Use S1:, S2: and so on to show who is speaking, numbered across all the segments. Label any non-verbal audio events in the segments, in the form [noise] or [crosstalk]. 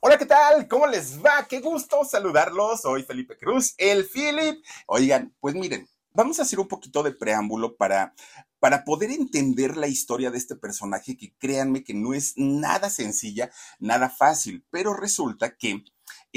S1: Hola, ¿qué tal? ¿Cómo les va? Qué gusto saludarlos. Soy Felipe Cruz, el Philip. Oigan, pues miren, vamos a hacer un poquito de preámbulo para, para poder entender la historia de este personaje que créanme que no es nada sencilla, nada fácil, pero resulta que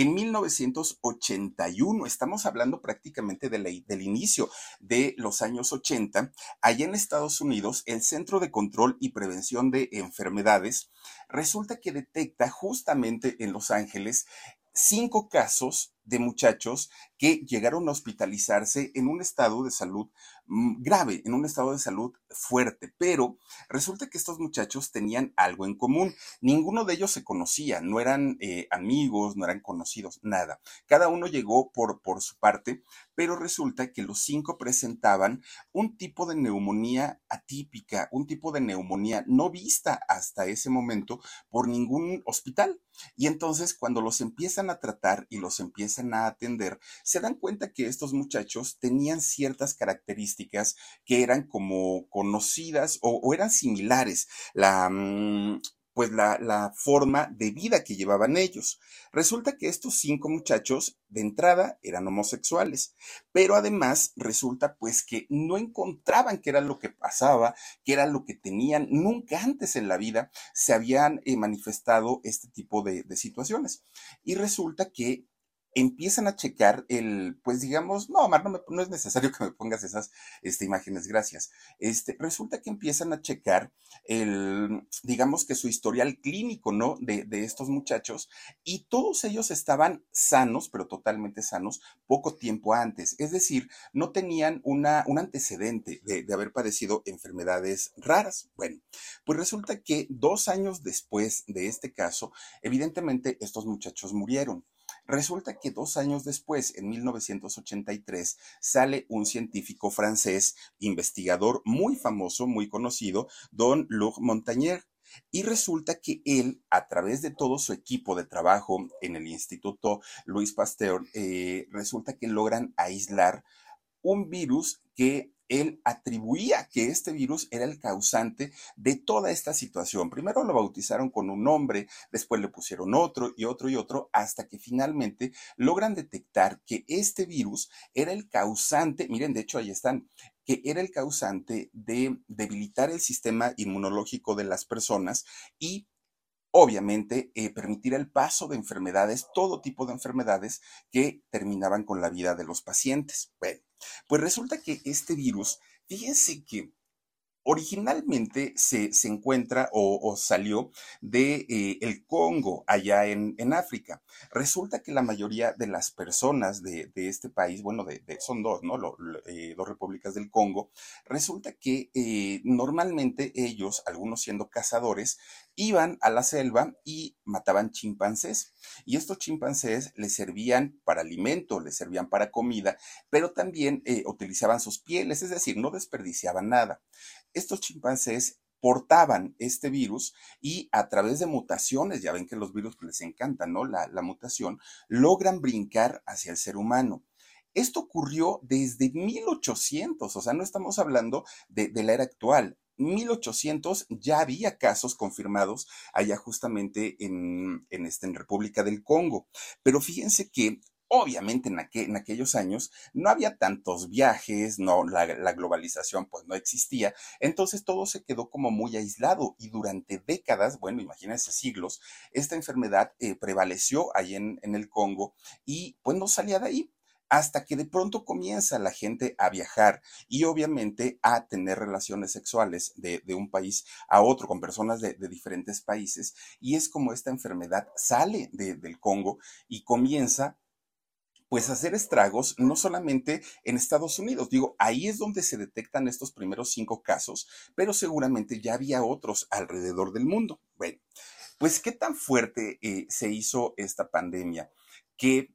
S1: en 1981, estamos hablando prácticamente del inicio de los años 80, allá en Estados Unidos, el Centro de Control y Prevención de Enfermedades resulta que detecta justamente en Los Ángeles cinco casos de muchachos que llegaron a hospitalizarse en un estado de salud mm, grave, en un estado de salud fuerte, pero resulta que estos muchachos tenían algo en común. Ninguno de ellos se conocía, no eran eh, amigos, no eran conocidos, nada. Cada uno llegó por, por su parte, pero resulta que los cinco presentaban un tipo de neumonía atípica, un tipo de neumonía no vista hasta ese momento por ningún hospital. Y entonces cuando los empiezan a tratar y los empiezan a atender, se dan cuenta que estos muchachos tenían ciertas características que eran como conocidas o, eran similares. La, mm, pues la, la, forma de vida que llevaban ellos. Resulta que estos cinco muchachos de entrada eran homosexuales, pero además resulta pues que no encontraban qué era lo que pasaba, qué era lo que tenían, nunca antes en la vida se habían eh, manifestado este tipo de, de situaciones. Y resulta que empiezan a checar el, pues digamos, no, Omar, no, no, es necesario [laughs] que me pongas esas este, imágenes, gracias. Este, resulta que empiezan a checar el, digamos que su historial clínico, ¿no? De, de estos muchachos y todos ellos estaban sanos, pero totalmente sanos, poco tiempo antes. Es decir, no tenían una, un antecedente de, de haber padecido enfermedades raras. Bueno, pues resulta que dos años después de este caso, evidentemente estos muchachos murieron. Resulta que dos años después, en 1983, sale un científico francés, investigador muy famoso, muy conocido, don Luc Montagnier. Y resulta que él, a través de todo su equipo de trabajo en el Instituto Louis Pasteur, eh, resulta que logran aislar un virus que él atribuía que este virus era el causante de toda esta situación. Primero lo bautizaron con un nombre, después le pusieron otro y otro y otro, hasta que finalmente logran detectar que este virus era el causante, miren, de hecho ahí están, que era el causante de debilitar el sistema inmunológico de las personas y obviamente eh, permitir el paso de enfermedades, todo tipo de enfermedades que terminaban con la vida de los pacientes. Bueno, pues resulta que este virus, fíjense que originalmente se, se encuentra o, salió de eh, el Congo, allá en, en, África. Resulta que la mayoría de las personas de, de este país, bueno, de, son dos, ¿no? Eh, dos repúblicas del Congo, resulta que eh, normalmente ellos, algunos siendo cazadores, iban a la selva y mataban chimpancés. Y estos chimpancés les servían para alimento, les servían para comida, pero también utilizaban sus pieles, es decir, no desperdiciaban nada estos chimpancés portaban este virus y a través de mutaciones, ya ven que los virus les encantan, ¿no? La, mutación, logran brincar hacia el ser humano. Esto ocurrió desde 1800, o sea, no estamos hablando de, la era actual. 1800 ya había casos confirmados allá justamente en, en, este, en República del Congo. Pero fíjense que Obviamente en, en, aquellos años no había tantos viajes, no, la, la, globalización pues no existía, entonces todo se quedó como muy aislado y durante décadas, bueno, imagínense siglos, esta enfermedad eh, prevaleció ahí en, en el Congo y pues no salía de ahí hasta que de pronto comienza la gente a viajar y obviamente a tener relaciones sexuales de, de un país a otro con personas de, de, diferentes países y es como esta enfermedad sale de, del Congo y comienza pues hacer estragos no solamente en Estados Unidos, digo, ahí es donde se detectan estos primeros cinco casos, pero seguramente ya había otros alrededor del mundo. Bueno, pues qué tan fuerte eh, se hizo esta pandemia que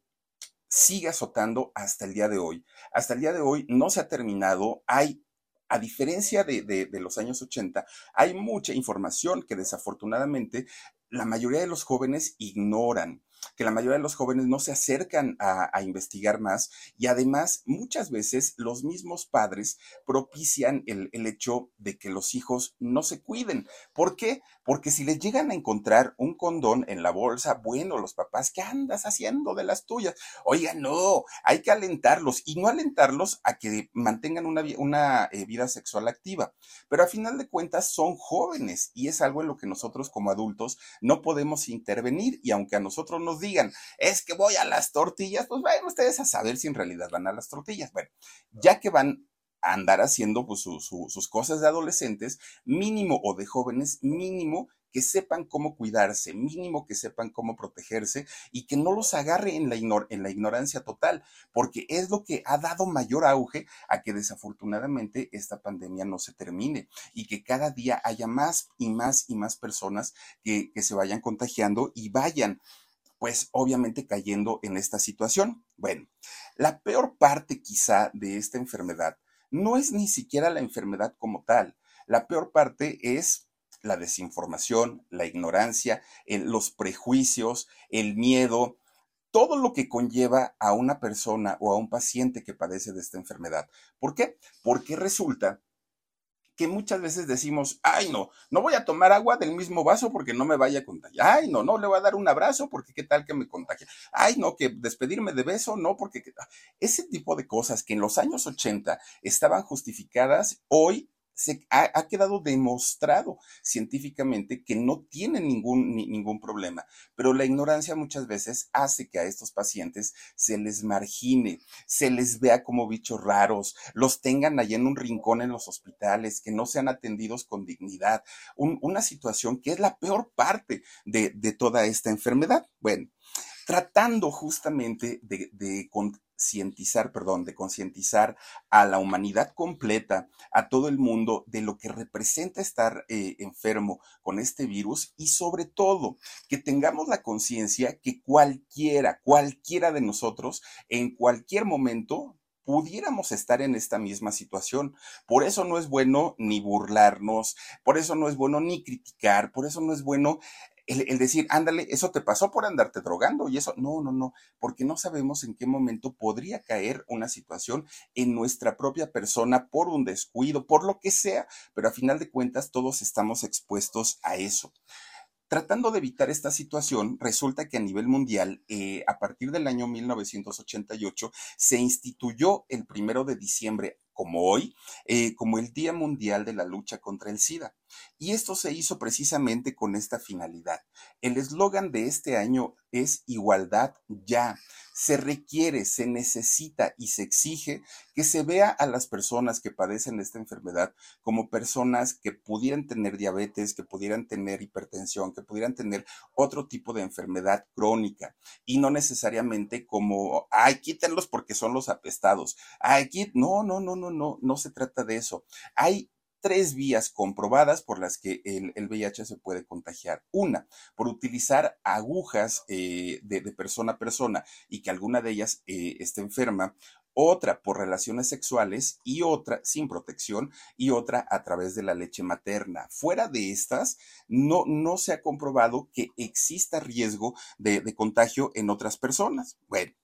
S1: sigue azotando hasta el día de hoy. Hasta el día de hoy no se ha terminado, hay a diferencia de, los años 80, hay mucha información que desafortunadamente la mayoría de los jóvenes ignoran que la mayoría de los jóvenes no se acercan a, investigar más y además muchas veces los mismos padres propician el, el, hecho de que los hijos no se cuiden. ¿Por qué? Porque si les llegan a encontrar un condón en la bolsa, bueno, los papás, ¿qué andas haciendo de las tuyas? Oiga, no, hay que alentarlos y no alentarlos a que mantengan una, eh, vida sexual activa. Pero a final de cuentas son jóvenes y es algo en lo que nosotros como adultos no podemos intervenir y aunque a nosotros nos digan, es que voy a las tortillas, pues vayan ustedes a saber si en realidad van a las tortillas. Bueno, ya que van andar haciendo pues, su, su, sus cosas de adolescentes, mínimo o de jóvenes, mínimo que sepan cómo cuidarse, mínimo que sepan cómo protegerse y que no los agarre en la, ignor en la ignorancia total, porque es lo que ha dado mayor auge a que desafortunadamente esta pandemia no se termine y que cada día haya más y más y más personas que, que se vayan contagiando y vayan pues obviamente cayendo en esta situación. Bueno, la peor parte quizá de esta enfermedad no es ni siquiera la enfermedad como tal. La peor parte es la desinformación, la ignorancia, los prejuicios, el miedo, todo lo que conlleva a una persona o a un paciente que padece de esta enfermedad. ¿Por qué? Porque resulta que muchas veces decimos, ay no, no voy a tomar agua del mismo vaso porque no me vaya a contagiar, ay no, no le voy a dar un abrazo porque qué tal que me contagie, ay no, que despedirme de beso, no, porque ese tipo de cosas que en los años 80 estaban justificadas, hoy se ha, quedado demostrado científicamente que no tienen ningún, ni, ningún problema, pero la ignorancia muchas veces hace que a estos pacientes se les margine, se les vea como bichos raros, los tengan allá en un rincón en los hospitales, que no sean atendidos con dignidad, un, una situación que es la peor parte de, de toda esta enfermedad. Bueno, tratando justamente de, de, concientizar, perdón, de concientizar a la humanidad completa, a todo el mundo, de lo que representa estar eh, enfermo con este virus y sobre todo que tengamos la conciencia que cualquiera, cualquiera de nosotros, en cualquier momento, pudiéramos estar en esta misma situación. Por eso no es bueno ni burlarnos, por eso no es bueno ni criticar, por eso no es bueno el, decir, ándale, eso te pasó por andarte drogando y eso, no, no, no, porque no sabemos en qué momento podría caer una situación en nuestra propia persona por un descuido, por lo que sea, pero a final de cuentas todos estamos expuestos a eso. Tratando de evitar esta situación, resulta que a nivel mundial, eh, a partir del año 1988, se instituyó el primero de diciembre como hoy, eh, como el Día Mundial de la Lucha contra el SIDA. Y esto se hizo precisamente con esta finalidad. El eslogan de este año es igualdad ya. Se requiere, se necesita y se exige que se vea a las personas que padecen esta enfermedad como personas que pudieran tener diabetes, que pudieran tener hipertensión, que pudieran tener otro tipo de enfermedad crónica y no necesariamente como, ay, quítenlos porque son los apestados. Ay, quít no, no, no, no, no, no se trata de eso. Hay tres vías comprobadas por las que el, el, VIH se puede contagiar. Una, por utilizar agujas eh, de, persona a persona y que alguna de ellas eh, esté enferma. Otra por relaciones sexuales y otra sin protección y otra a través de la leche materna. Fuera de estas, no, no se ha comprobado que exista riesgo de, de contagio en otras personas. Bueno,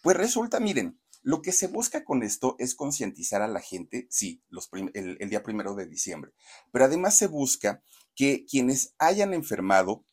S1: pues resulta, miren, lo que se busca con esto es concientizar a la gente, sí, los el, el, día primero de diciembre, pero además se busca que quienes hayan enfermado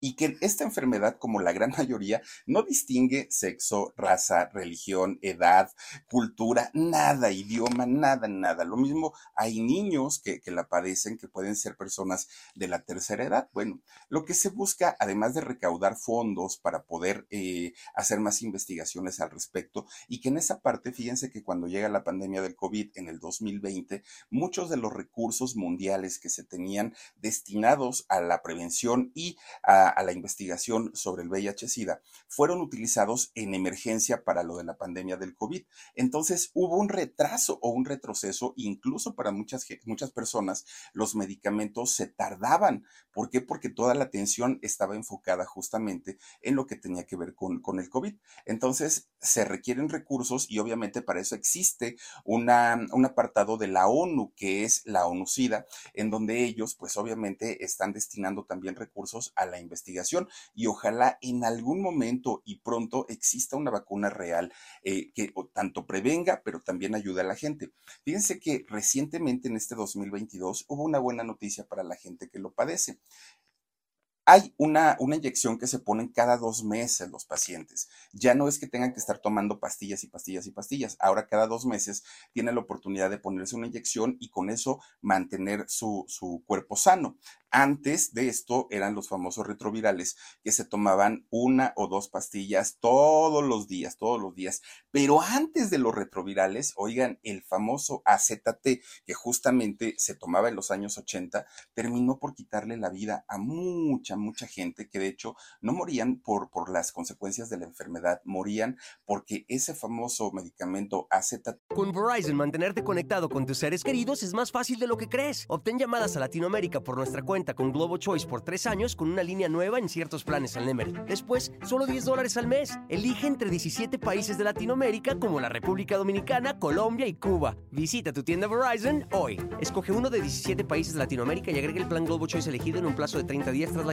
S1: y que esta enfermedad, como la gran [laughs] mayoría, no distingue sexo, raza, religión, edad, cultura, nada, idioma, nada, nada. Lo mismo, hay niños que, la padecen, que pueden ser personas de la tercera edad. Bueno, lo que se busca, además de recaudar fondos para poder eh, hacer más investigaciones al respecto, y que en esa parte, fíjense que cuando llega la pandemia del COVID en el 2020, muchos de los recursos mundiales que se tenían destinados a la prevención y a a la investigación sobre el VIH-Sida fueron utilizados en emergencia para lo de la pandemia del COVID. Entonces hubo un retraso o un retroceso, incluso para muchas, muchas personas, los medicamentos se tardaban. ¿Por qué? Porque toda la atención estaba enfocada justamente en lo que tenía que ver con, con el COVID. Entonces se requieren recursos y obviamente para eso existe una, un apartado de la ONU, que es la ONU-SIDA, en donde ellos pues obviamente están destinando también recursos a la investigación investigación y ojalá en algún momento y pronto exista una vacuna real eh, que tanto prevenga, pero también ayude a la gente. Fíjense que recientemente en este 2022 hubo una buena noticia para la gente que lo padece. Hay una, una inyección que se ponen cada dos meses los pacientes. Ya no es que tengan que estar tomando pastillas y pastillas y pastillas. Ahora cada dos meses tienen la oportunidad de ponerse una inyección y con eso mantener su, su cuerpo sano. Antes de esto eran los famosos retrovirales que se tomaban una o dos pastillas todos los días, todos los días. Pero antes de los retrovirales, oigan, el famoso AZT que justamente se tomaba en los años 80, terminó por quitarle la vida a mucha, mucha gente que de hecho no morían por, por las consecuencias de la enfermedad, morían porque ese famoso medicamento AZT.
S2: Con Verizon, mantenerte conectado con tus seres queridos es más fácil de lo que crees. Obtén llamadas a Latinoamérica por nuestra cuenta cuenta con Globo Choice por tres años con una línea nueva en ciertos planes al Nemery. Después, solo 10 dólares al mes. Elige entre 17 países de Latinoamérica como la República Dominicana, Colombia y Cuba. Visita tu tienda Verizon hoy. Escoge uno de 17 países de Latinoamérica y agrega el plan Globo Choice elegido en un plazo de 30 días tras la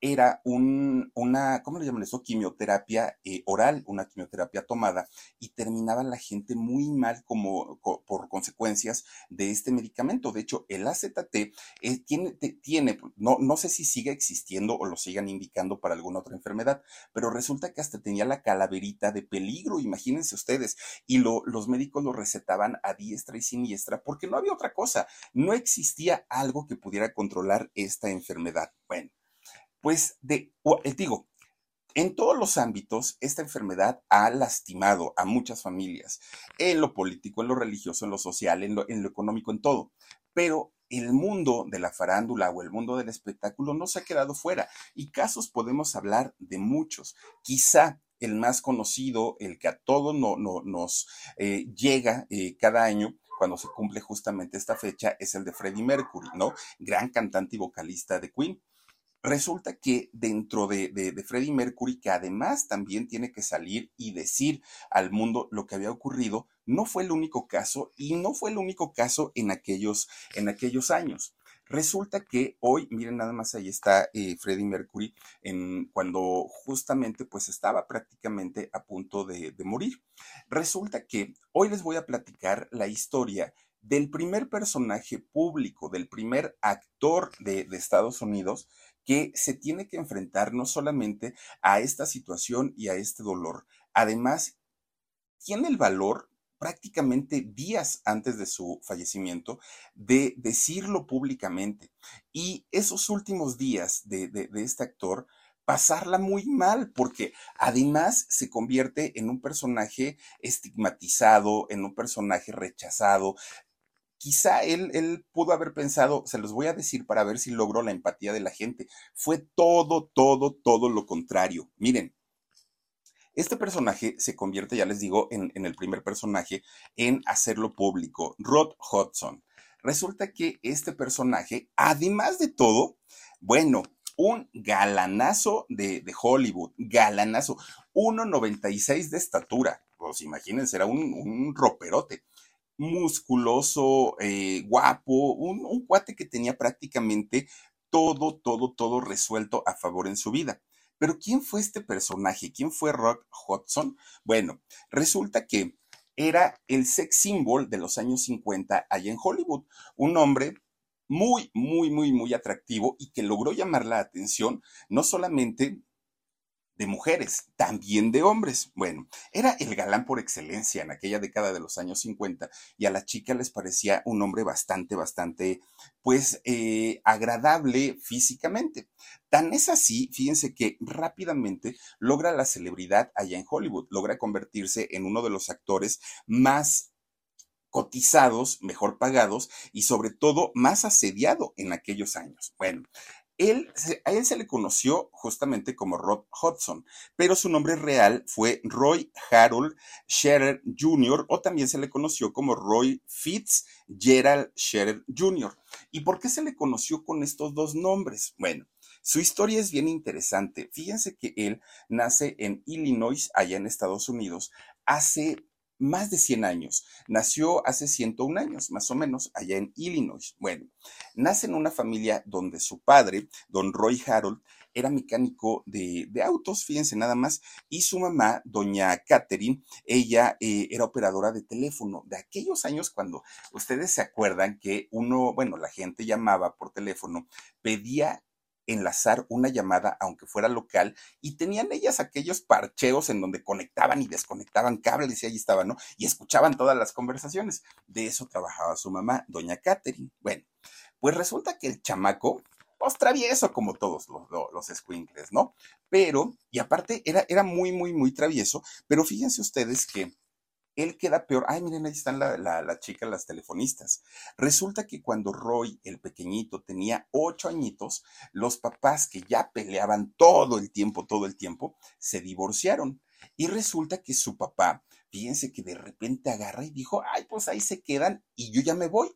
S1: era un, una, ¿cómo le llaman eso? Quimioterapia eh, oral, una quimioterapia tomada, y terminaba la gente muy mal como por consecuencias de este medicamento. De hecho, el AZT eh, tiene, tiene no, no sé si sigue existiendo o lo sigan indicando para alguna otra enfermedad, pero resulta que hasta tenía la calaverita de peligro, imagínense ustedes, y lo, los médicos lo recetaban a diestra y siniestra porque no había otra cosa, no existía algo que pudiera controlar esta enfermedad. Bueno pues de, eh, digo, en todos los ámbitos, esta enfermedad ha lastimado a muchas familias, en lo político, en lo religioso, en lo social, en lo, económico, en todo. Pero el mundo de la farándula o el mundo del espectáculo no se ha quedado fuera y casos podemos hablar de muchos. Quizá el más conocido, el que a todos no, nos eh, llega eh, cada año, cuando se cumple justamente esta fecha, es el de Freddie Mercury, ¿no? Gran cantante y vocalista de Queen. Resulta que dentro de, de, Freddie Mercury, que además también tiene que salir y decir al mundo lo que había ocurrido, no fue el único caso y no fue el único caso en aquellos, en aquellos años. Resulta que hoy, miren nada más, ahí está eh, Freddie Mercury, en, cuando justamente pues estaba prácticamente a punto de, morir. Resulta que hoy les voy a platicar la historia del primer personaje público, del primer actor de, de Estados Unidos que se tiene que enfrentar no solamente a esta situación y a este dolor, además tiene el valor prácticamente días antes de su fallecimiento de decirlo públicamente. Y esos últimos días de, de, este actor, pasarla muy mal, porque además se convierte en un personaje estigmatizado, en un personaje rechazado, quizá él, él pudo haber pensado, se los voy a decir para ver si logró la empatía de la gente. Fue todo, todo, todo lo contrario. Miren, este personaje se convierte, ya les digo, en, en, el primer personaje en hacerlo público, Rod Hudson. Resulta que este personaje, además de todo, bueno, un galanazo de, de Hollywood, galanazo, 1,96 de estatura, pues imagínense, era un, un roperote musculoso, eh, guapo, un, cuate que tenía prácticamente todo, todo, todo resuelto a favor en su vida. Pero ¿quién fue este personaje? ¿Quién fue Rock Hudson? Bueno, resulta que era el sex symbol de los años 50 allá en Hollywood. Un hombre muy, muy, muy, muy atractivo y que logró llamar la atención no solamente de mujeres, también de hombres. Bueno, era el galán por excelencia en aquella década de los años 50 y a las chicas les parecía un hombre bastante, bastante, pues, eh, agradable físicamente. Tan es así, fíjense que rápidamente logra la celebridad allá en Hollywood, logra convertirse en uno de los actores más cotizados, mejor pagados y sobre todo más asediado en aquellos años. Bueno, él, a él se le conoció justamente como Rod Hudson, pero su nombre real fue Roy Harold Scherer Jr. o también se le conoció como Roy Fitzgerald Scherer Jr. ¿Y por qué se le conoció con estos dos nombres? Bueno, su historia es bien interesante. Fíjense que él nace en Illinois, allá en Estados Unidos, hace más de 100 años. Nació hace 101 años, más o menos, allá en Illinois. Bueno, nace en una familia donde su padre, don Roy Harold, era mecánico de, autos, fíjense nada más, y su mamá, doña Catherine, ella eh, era operadora de teléfono. De aquellos años cuando ustedes se acuerdan que uno, bueno, la gente llamaba por teléfono, pedía enlazar una llamada, aunque fuera local, y tenían ellas aquellos parcheos en donde conectaban y desconectaban cables y ahí estaban, ¿no? Y escuchaban todas las conversaciones. De eso trabajaba su mamá, doña Catherine. Bueno, pues resulta que el chamaco, pues travieso como todos los, los, ¿no? Pero, y aparte era, era muy, muy, muy travieso, pero fíjense ustedes que él queda peor. Ay, miren, ahí están la, la, chica, las telefonistas. Resulta que cuando Roy, el pequeñito, tenía ocho añitos, los papás que ya peleaban todo el tiempo, todo el tiempo, se divorciaron. Y resulta que su papá, fíjense que de repente agarra y dijo, ay, pues ahí se quedan y yo ya me voy.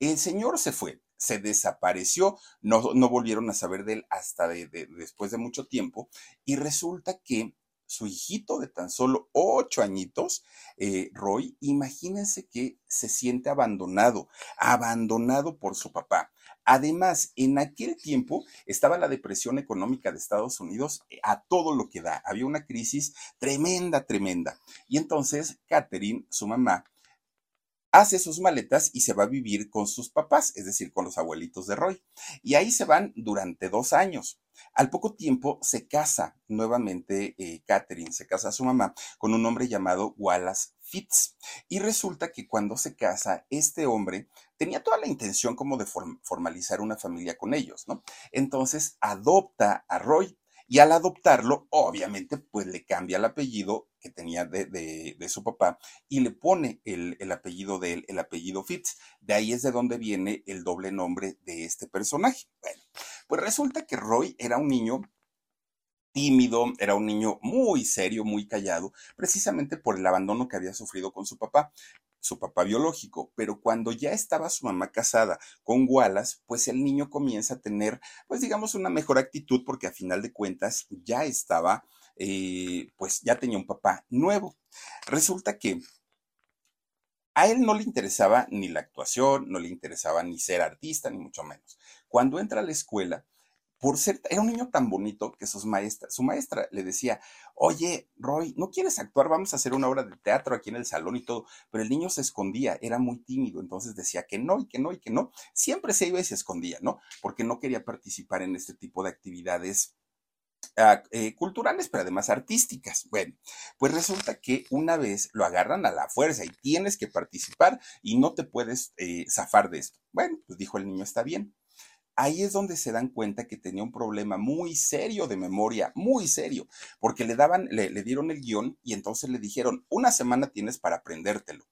S1: El señor se fue, se desapareció, no, no volvieron a saber de él hasta después de mucho tiempo. Y resulta que su hijito de tan solo ocho añitos, eh, Roy, imagínense que se siente abandonado, abandonado por su papá. Además, en aquel tiempo estaba la depresión económica de Estados Unidos eh, a todo lo que da. Había una crisis tremenda, tremenda. Y entonces Catherine, su mamá, hace sus maletas y se va a vivir con sus papás, es decir, con los abuelitos de Roy. Y ahí se van durante dos años. Al poco tiempo se casa nuevamente eh, Catherine, se casa a su mamá con un hombre llamado Wallace Fitz. Y resulta que cuando se casa, este hombre tenía toda la intención como de formalizar una familia con ellos, ¿no? Entonces adopta a Roy y al adoptarlo, obviamente, pues le cambia el apellido que tenía de, su papá y le pone el, el, apellido de él, el apellido Fitz. De ahí es de donde viene el doble nombre de este personaje. Bueno, pues resulta que Roy era un niño tímido, era un niño muy serio, muy callado, precisamente por el abandono que había sufrido con su papá su papá biológico, pero cuando ya estaba su mamá casada con Wallace, pues el niño comienza a tener, pues digamos, una mejor actitud porque a final de cuentas ya estaba, eh, pues ya tenía un papá nuevo. Resulta que a él no le interesaba ni la actuación, no le interesaba ni ser artista, ni mucho menos. Cuando entra a la escuela, por ser, era un niño tan bonito que sus maestras, su maestra le decía, oye, Roy, ¿no quieres actuar? Vamos a hacer una obra de teatro aquí en el salón y todo. Pero el niño se escondía, era muy tímido, entonces decía que no y que no y que no. Siempre se iba y se escondía, ¿no? Porque no quería participar en este tipo de actividades eh, culturales, pero además artísticas. Bueno, pues resulta que una vez lo agarran a la fuerza y tienes que participar y no te puedes eh, zafar de esto. Bueno, pues dijo el niño, está bien ahí es donde se dan cuenta que tenía un problema muy serio de memoria, muy serio, porque le daban, le, dieron el guion y entonces le dijeron, una semana tienes para aprendértelo.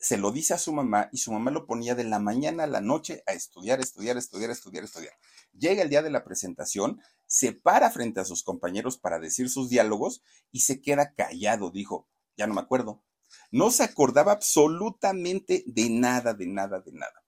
S1: Se lo dice a su mamá y su mamá lo ponía de la mañana a la noche a estudiar, estudiar, estudiar, estudiar, estudiar. Llega el día de la presentación, se para frente a sus compañeros para decir sus diálogos y se queda callado, dijo, ya no me acuerdo. No se acordaba absolutamente de nada, de nada, de nada.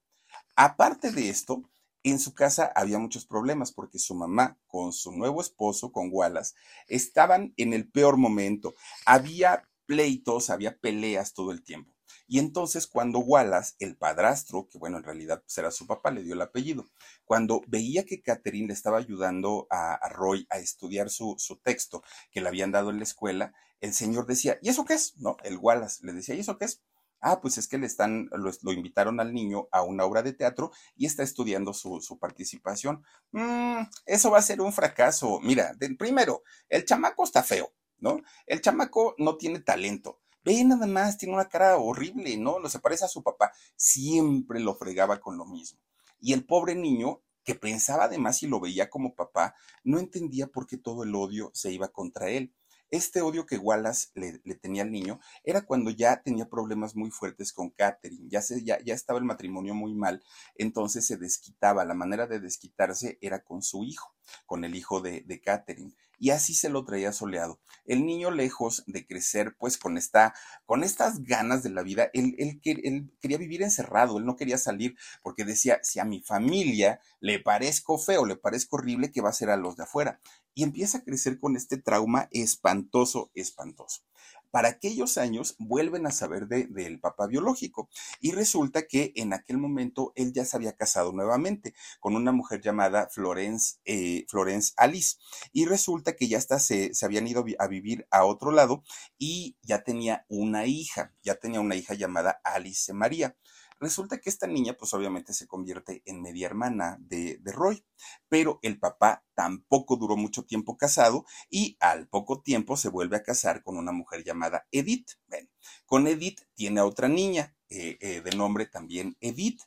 S1: Aparte de esto, en su casa había muchos problemas porque su mamá con su nuevo esposo, con Wallace, estaban en el peor momento. Había pleitos, había peleas todo el tiempo. Y entonces cuando Wallace, el padrastro, que bueno, en realidad pues, era su papá, le dio el apellido, cuando veía que Catherine le estaba ayudando a, Roy a estudiar su, su, texto que le habían dado en la escuela, el señor decía, ¿y eso qué es? No, el Wallace le decía, ¿y eso qué es? Ah, pues es que le están, lo, invitaron al niño a una obra de teatro y está estudiando su, participación. Mm, eso va a ser un fracaso. Mira, primero, el chamaco está feo, ¿no? El chamaco no tiene talento. Ve nada más, tiene una cara horrible, ¿no? No se parece a su papá. Siempre lo fregaba con lo mismo. Y el pobre niño, que pensaba además y lo veía como papá, no entendía por qué todo el odio se iba contra él. Este odio que Wallace le, tenía al niño era cuando ya tenía problemas muy fuertes con Catherine, ya, se, ya, ya estaba el matrimonio muy mal, entonces se desquitaba. La manera de desquitarse era con su hijo, con el hijo de, de Catherine y así se lo traía soleado. El niño lejos de crecer pues con esta, con estas ganas de la vida, él, él, él, quería vivir encerrado, él no quería salir porque decía, si a mi familia le parezco feo, le parezco horrible, ¿qué va a ser a los de afuera? Y empieza a crecer con este trauma espantoso, espantoso para aquellos años vuelven a saber del papá biológico y resulta que en aquel momento él ya se había casado nuevamente con una mujer llamada Florence, eh, Florence Alice y resulta que ya hasta se, se habían ido a vivir a otro lado y ya tenía una hija, ya tenía una hija llamada Alice María. Resulta que esta niña, pues obviamente se convierte en media hermana de, Roy, pero el papá tampoco duró mucho tiempo casado y al poco tiempo se vuelve a casar con una mujer llamada Edith. Bueno, con Edith tiene a otra niña eh, eh, de nombre también Edith.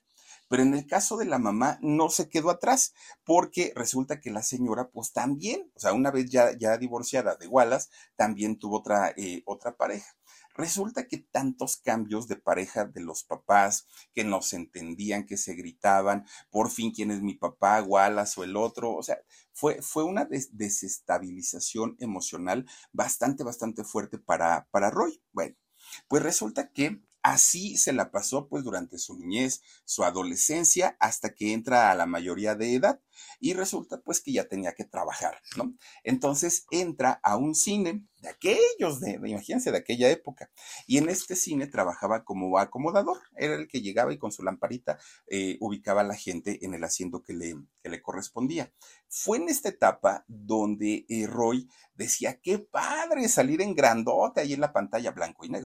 S1: Pero en el caso de la mamá no se quedó atrás, porque resulta que la señora, pues también, o sea, una vez ya, ya divorciada de Wallace, también tuvo otra, eh, otra pareja. Resulta que tantos cambios de pareja de los papás, que no se entendían, que se gritaban, por fin quién es mi papá, Wallace o el otro, o sea, fue, fue una desestabilización emocional bastante, bastante fuerte para, para Roy. Bueno, pues resulta que Así se la pasó pues durante su niñez, su adolescencia, hasta que entra a la mayoría de edad y resulta pues que ya tenía que trabajar, ¿no? Entonces entra a un cine de aquellos, de, imagínense, de aquella época. Y en este cine trabajaba como acomodador, era el que llegaba y con su lamparita eh, ubicaba a la gente en el asiento que le, correspondía. Fue en esta etapa donde eh, Roy decía, qué padre salir en grandote ahí en la pantalla blanco y negro.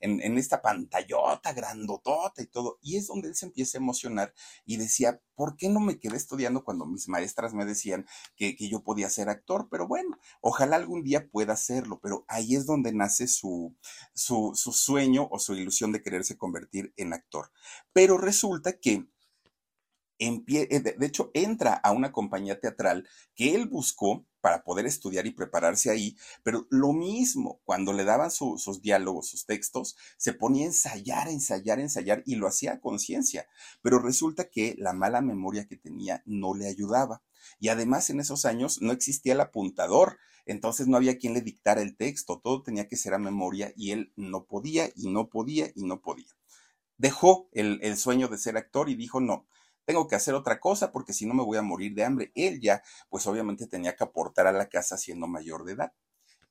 S1: En, esta pantallota grandotota y todo. Y es donde él se empieza a emocionar y decía, ¿por qué no me quedé estudiando cuando mis maestras me decían que, yo podía ser actor? Pero bueno, ojalá algún día pueda hacerlo, pero ahí es donde nace su, su, su sueño o su ilusión de quererse convertir en actor. Pero resulta que eh, de hecho, entra a una compañía teatral que él buscó para poder estudiar y prepararse ahí, pero lo mismo, cuando le daban sus diálogos, sus textos, se ponía a ensayar, ensayar, ensayar y lo hacía a conciencia, pero resulta que la mala memoria que tenía no le ayudaba. Y además en esos años no existía el apuntador, entonces no había quien le dictara el texto, todo tenía que ser a memoria y él no podía y no podía y no podía. Dejó el, el sueño de ser actor y dijo, no, tengo que hacer otra cosa porque si no me voy a morir de hambre. Él ya, pues obviamente tenía que aportar a la casa siendo mayor de edad.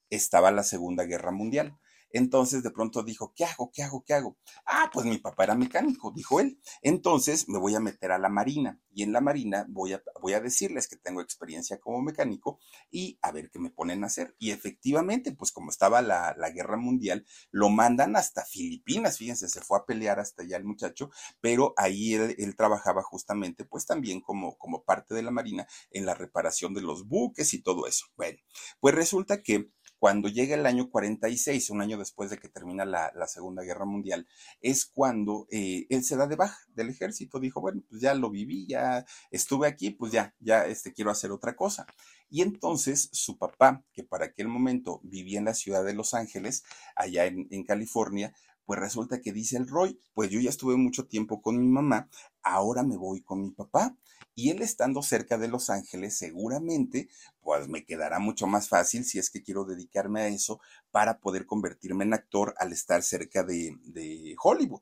S1: Estaba la Segunda Guerra Mundial. Entonces de pronto dijo, ¿qué hago? ¿Qué hago? ¿Qué hago? Ah, pues mi papá era mecánico, dijo él. Entonces me voy a meter a la Marina y en la Marina voy a, voy a decirles que tengo experiencia como mecánico y a ver qué me ponen a hacer. Y efectivamente, pues como estaba la, guerra mundial, lo mandan hasta Filipinas, fíjense, se fue a pelear hasta allá el muchacho, pero ahí él, él trabajaba justamente pues también como, como parte de la Marina en la reparación de los buques y todo eso. Bueno, pues resulta que cuando llega el año 46, un año después de que termina la, Segunda Guerra Mundial, es cuando eh, él se da de baja del ejército. Dijo, bueno, pues ya lo viví, ya estuve aquí, pues ya, ya este, quiero hacer otra cosa. Y entonces su papá, que para aquel momento vivía en la ciudad de Los Ángeles, allá en, en California, pues resulta que dice el Roy, pues yo ya estuve mucho tiempo con mi mamá, ahora me voy con mi papá. Y él estando cerca de Los Ángeles, seguramente, pues me quedará mucho más fácil si es que quiero dedicarme a eso para poder convertirme en actor al estar cerca de, de Hollywood.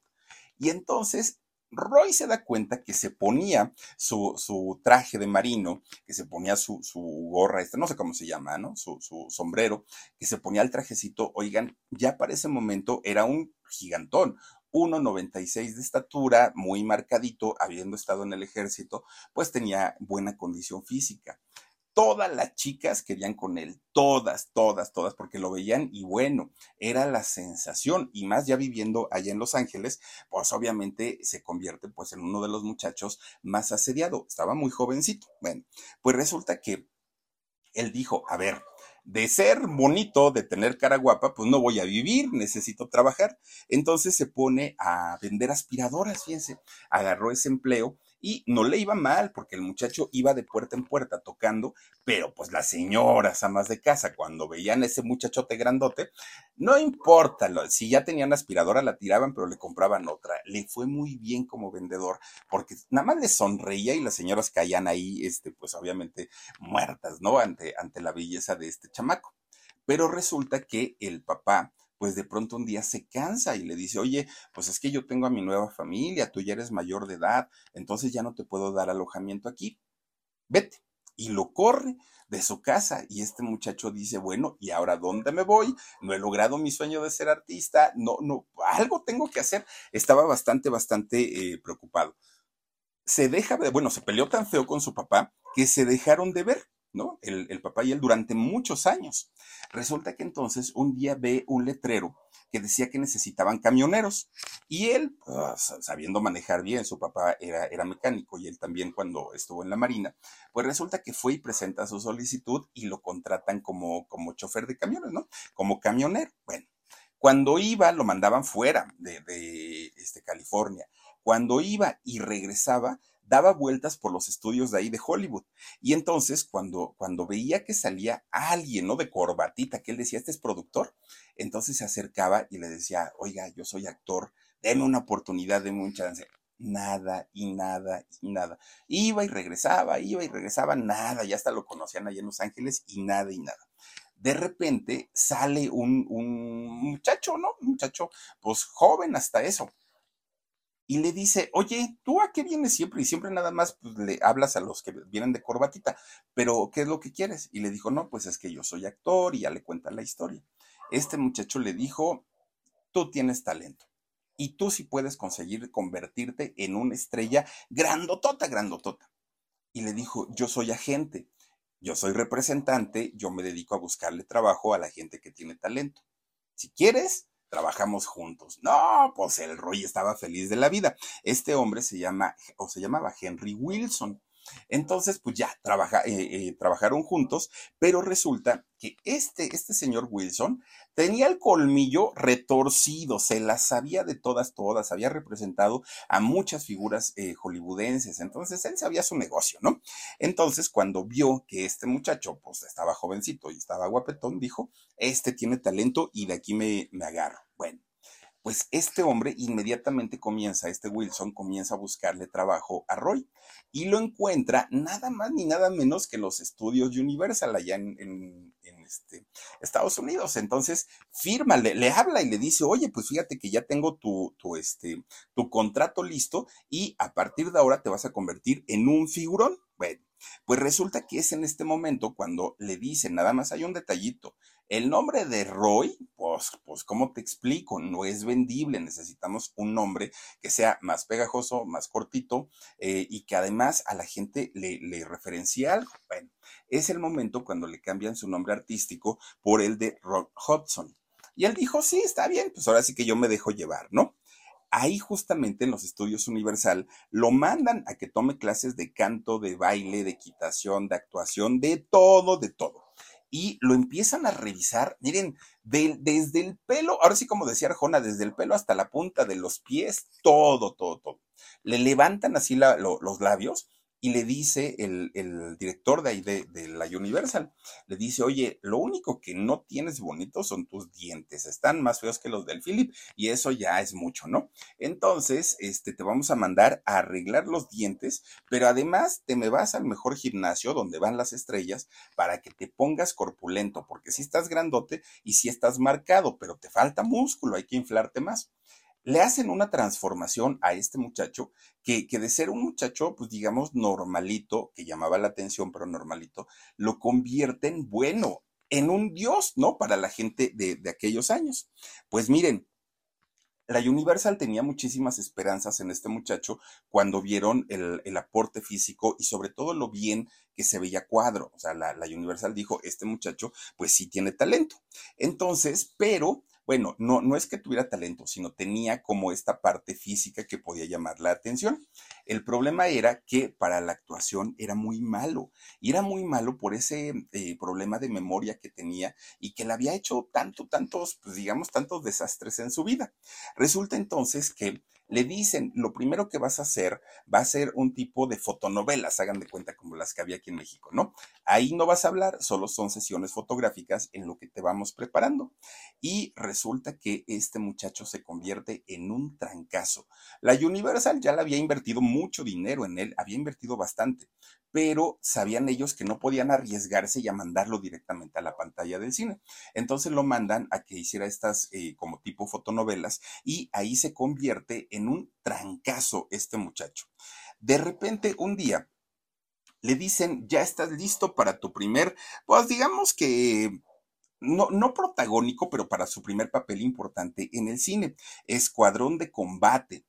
S1: Y entonces Roy se da cuenta que se ponía su, traje de marino, que se ponía su, gorra, este, no sé cómo se llama, ¿no? Su, su, sombrero, que se ponía el trajecito, oigan, ya para ese momento era un gigantón, 1,96 de estatura, muy marcadito, habiendo estado en el ejército, pues tenía buena condición física todas las chicas querían con él, todas, todas, todas, porque lo veían y bueno, era la sensación y más ya viviendo allá en Los Ángeles, pues obviamente se convierte pues en uno de los muchachos más asediado, estaba muy jovencito. Bueno, pues resulta que él dijo, a ver, de ser bonito, de tener cara guapa, pues no voy a vivir, necesito trabajar. Entonces se pone a vender aspiradoras, fíjense, agarró ese empleo y no le iba mal porque el muchacho iba de puerta en puerta tocando, pero pues las señoras amas de casa cuando veían a ese muchachote grandote, no importa, si ya tenían aspiradora la tiraban, pero le compraban otra. Le fue muy bien como vendedor porque nada más le sonreía y las señoras caían ahí, este, pues obviamente muertas, ¿no? Ante, ante la belleza de este chamaco. Pero resulta que el papá pues de pronto un día se cansa y le dice, oye, pues es que yo tengo a mi nueva familia, tú ya eres mayor de edad, entonces ya no te puedo dar alojamiento aquí, vete. Y lo corre de su casa y este muchacho dice, bueno, ¿y ahora dónde me voy? No he logrado mi sueño de ser artista, no, no, algo tengo que hacer. Estaba bastante, bastante eh, preocupado. Se deja, bueno, se peleó tan feo con su papá que se dejaron de ver. ¿No? El, papá y él durante muchos años. Resulta que entonces un día ve un letrero que decía que necesitaban camioneros y él, pues, sabiendo manejar bien, su papá era, mecánico y él también cuando estuvo en la Marina, pues resulta que fue y presenta su solicitud y lo contratan como, como chofer de camiones, ¿no? Como camionero. Bueno, cuando iba lo mandaban fuera de, de este, California. Cuando iba y regresaba, daba vueltas por los estudios de ahí de Hollywood. Y entonces, cuando, cuando veía que salía alguien, ¿no? De corbatita, que él decía, este es productor, entonces se acercaba y le decía, oiga, yo soy actor, deme una oportunidad, deme un chance. Nada y nada y nada. Iba y regresaba, iba y regresaba, nada, ya hasta lo conocían allá en Los Ángeles y nada y nada de repente sale un, un, muchacho, ¿no? Un muchacho, pues joven hasta eso, y le dice, oye, ¿tú a qué vienes siempre? Y siempre nada más pues, le hablas a los que vienen de corbatita, pero ¿qué es lo que quieres? Y le dijo, no, pues es que yo soy actor y ya le cuenta la historia. Este muchacho le dijo, tú tienes talento y tú sí puedes conseguir convertirte en una estrella grandotota, grandotota. Y le dijo, yo soy agente, yo soy representante, yo me dedico a buscarle trabajo a la gente que tiene talento. Si quieres, trabajamos juntos. No, pues el Roy estaba feliz de la vida. Este hombre se llama, o se llamaba Henry Wilson. Entonces, pues ya trabaja, eh, eh, trabajaron juntos, pero resulta que este, este señor Wilson tenía el colmillo retorcido, se las sabía de todas, todas, había representado a muchas figuras eh, hollywoodenses, entonces él sabía su negocio, ¿no? Entonces, cuando vio que este muchacho, pues estaba jovencito y estaba guapetón, dijo, este tiene talento y de aquí me, me agarro. Bueno, pues este hombre inmediatamente comienza, este Wilson comienza a buscarle trabajo a Roy y lo encuentra nada más ni nada menos que los estudios Universal allá en, este, Estados Unidos. Entonces firma, le, habla y le dice, oye, pues fíjate que ya tengo tu, este, tu contrato listo y a partir de ahora te vas a convertir en un figurón. Pues resulta que es en este momento cuando le dicen, nada más hay un detallito, el nombre de Roy, pues, pues, ¿cómo te explico? No es vendible. Necesitamos un nombre que sea más pegajoso, más cortito eh, y que además a la gente le, le referencie. Bueno, es el momento cuando le cambian su nombre artístico por el de Rock Hudson. Y él dijo, sí, está bien, pues ahora sí que yo me dejo llevar, ¿no? Ahí justamente en los estudios Universal lo mandan a que tome clases de canto, de baile, de equitación, de actuación, de todo, de todo y lo empiezan a revisar, miren, desde el pelo, ahora sí como decía Arjona, desde el pelo hasta la punta de los pies, todo, todo, todo. Le levantan así los labios y le dice el, director de ahí de, la Universal, le dice, oye, lo único que no tienes bonito son tus dientes, están más feos que los del Philip y eso ya es mucho, ¿no? Entonces, este, te vamos a mandar a arreglar los dientes, pero además te me vas al mejor gimnasio donde van las estrellas para que te pongas corpulento, porque si estás grandote y si estás marcado, pero te falta músculo, hay que inflarte más le hacen una transformación a este muchacho que, que, de ser un muchacho, pues digamos, normalito, que llamaba la atención, pero normalito, lo convierten, bueno, en un dios, ¿no? Para la gente de, aquellos años. Pues miren, la Universal tenía muchísimas esperanzas en este muchacho cuando vieron el, aporte físico y sobre todo lo bien que se veía cuadro. O sea, la Universal dijo, este muchacho pues sí tiene talento. Entonces, pero bueno, no, no es que tuviera talento, sino tenía como esta parte física que podía llamar la atención. El problema era que para la actuación era muy malo, y era muy malo por ese eh, problema de memoria que tenía y que le había hecho tanto, tantos, pues digamos, tantos desastres en su vida. Resulta entonces que le dicen, lo primero que vas a hacer va a ser un tipo de fotonovelas, hagan de cuenta como las que había aquí en México, ¿no? Ahí no vas a hablar, solo son sesiones fotográficas en lo que te vamos preparando. Y resulta que este muchacho se convierte en un trancazo. La Universal ya le había invertido mucho dinero en él, había invertido bastante, pero sabían ellos que no podían arriesgarse y a mandarlo directamente a la pantalla del cine. Entonces lo mandan a que hiciera estas eh, como tipo fotonovelas y ahí se convierte en un trancazo este muchacho. De repente, un día, le dicen, ya estás listo para tu primer, pues digamos que no, no, protagónico, pero para su primer papel importante en el cine, Escuadrón de Combate.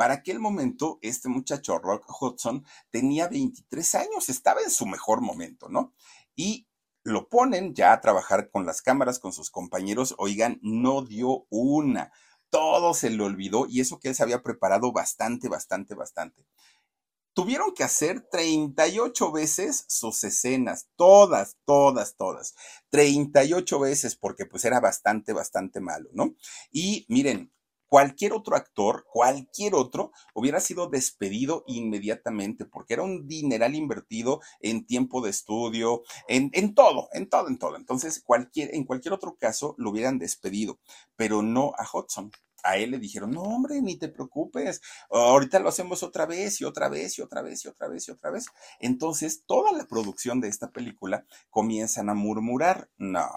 S1: Para aquel momento, este muchacho, Rock Hudson, tenía 23 años, estaba en su mejor momento, ¿no? Y lo ponen ya a trabajar con las cámaras, con sus compañeros, oigan, no dio una, todo se le olvidó y eso que él se había preparado bastante, bastante, bastante. Tuvieron que hacer 38 veces sus escenas, todas, todas, todas. 38 veces porque pues era bastante, bastante malo, ¿no? Y miren, cualquier otro actor, cualquier otro, hubiera sido despedido inmediatamente porque era un dineral invertido en tiempo de estudio, en, en todo, en todo, en todo. Entonces, cualquier, en cualquier otro caso lo hubieran despedido, pero no a Hudson a él le dijeron, no hombre, ni te preocupes, ahorita lo hacemos otra vez y otra vez y otra vez y otra vez y otra vez. Entonces, toda la producción de esta película comienzan a murmurar, no,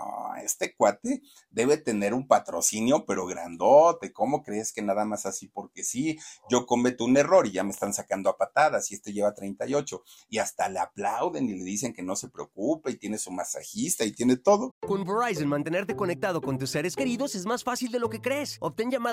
S1: este cuate debe tener un patrocinio, pero grandote, ¿cómo crees que nada más así? Porque sí, yo cometo un error y ya me están sacando a patadas y este lleva 38 y hasta le aplauden y le dicen que no se preocupe y tiene su masajista y tiene todo.
S2: Con Verizon, mantenerte conectado con tus seres queridos es más fácil de lo que crees. Obtén llamadas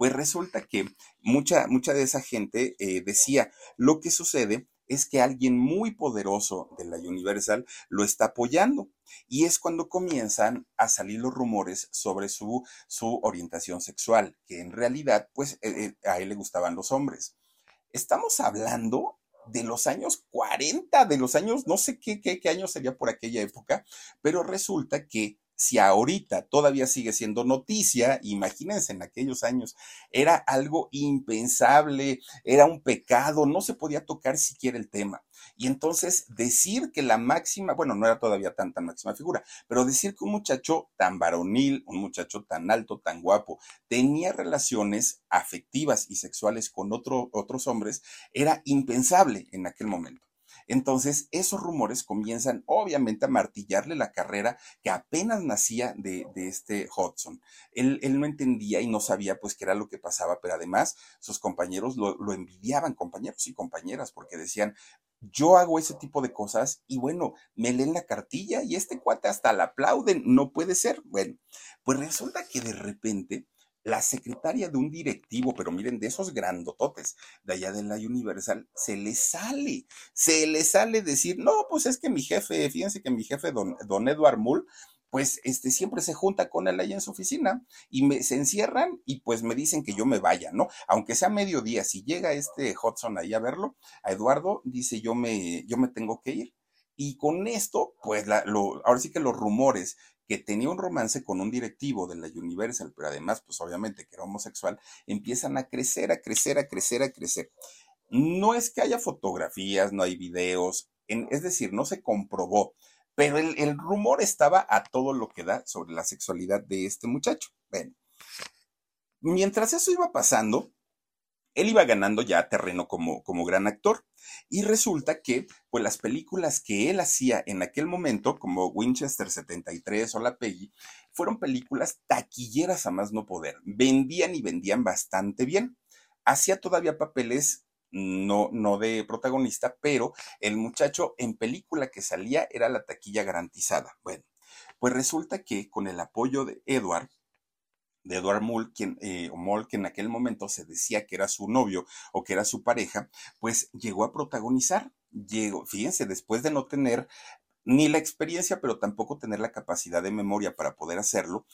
S1: Pues resulta que mucha, mucha de esa gente eh, decía, lo que sucede es que alguien muy poderoso de la Universal lo está apoyando. Y es cuando comienzan a salir los rumores sobre su, su orientación sexual, que en realidad, pues eh, eh, a él le gustaban los hombres. Estamos hablando de los años 40, de los años, no sé qué, qué, qué año sería por aquella época, pero resulta que si ahorita todavía sigue siendo noticia, imagínense en aquellos años, era algo impensable, era un pecado, no se podía tocar siquiera el tema. Y entonces decir que la máxima, bueno, no era todavía tanta máxima figura, pero decir que un muchacho tan varonil, un muchacho tan alto, tan guapo, tenía relaciones afectivas y sexuales con otros hombres, era impensable en aquel momento. Entonces, esos rumores comienzan obviamente a martillarle la carrera que apenas nacía de, este Hudson. Él, no entendía y no sabía pues qué era lo que pasaba, pero además sus compañeros lo, lo envidiaban, compañeros y compañeras, porque decían, yo hago ese tipo de cosas y bueno, me leen la cartilla y este cuate hasta la aplauden, no puede ser. Bueno, pues resulta que de repente la secretaria de un directivo, pero miren, de esos grandototes de allá de la Universal, se le sale, se le sale decir, no, pues es que mi jefe, fíjense que mi jefe, don, don Edward Mull, pues este siempre se junta con él ahí en su oficina y me, se encierran y pues me dicen que yo me vaya, ¿no? Aunque sea mediodía, si llega este Hudson ahí a verlo, a Eduardo, dice yo me, yo me tengo que ir. Y con esto, pues la, lo, ahora sí que los rumores que tenía un romance con un directivo de la Universal, pero además, pues obviamente que era homosexual, empiezan a crecer, a crecer, a crecer, a crecer. No es que haya fotografías, no hay videos, es decir, no se comprobó, pero el, el, rumor estaba a todo lo que da sobre la sexualidad de este muchacho. Bueno, mientras eso iba pasando, él iba ganando ya terreno como, como gran actor. Y resulta que, pues las películas que él hacía en aquel momento, como Winchester 73 o La Peggy, fueron películas taquilleras a más no poder. Vendían y vendían bastante bien. Hacía todavía papeles no, no de protagonista, pero el muchacho en película que salía era la taquilla garantizada. Bueno, pues resulta que con el apoyo de Edward, de Edward Mull, quien, eh, Moll, que en aquel momento se decía que era su novio o que era su pareja, pues llegó a protagonizar. Llegó, fíjense, después de no tener ni la experiencia, pero tampoco tener la capacidad de memoria para poder hacerlo,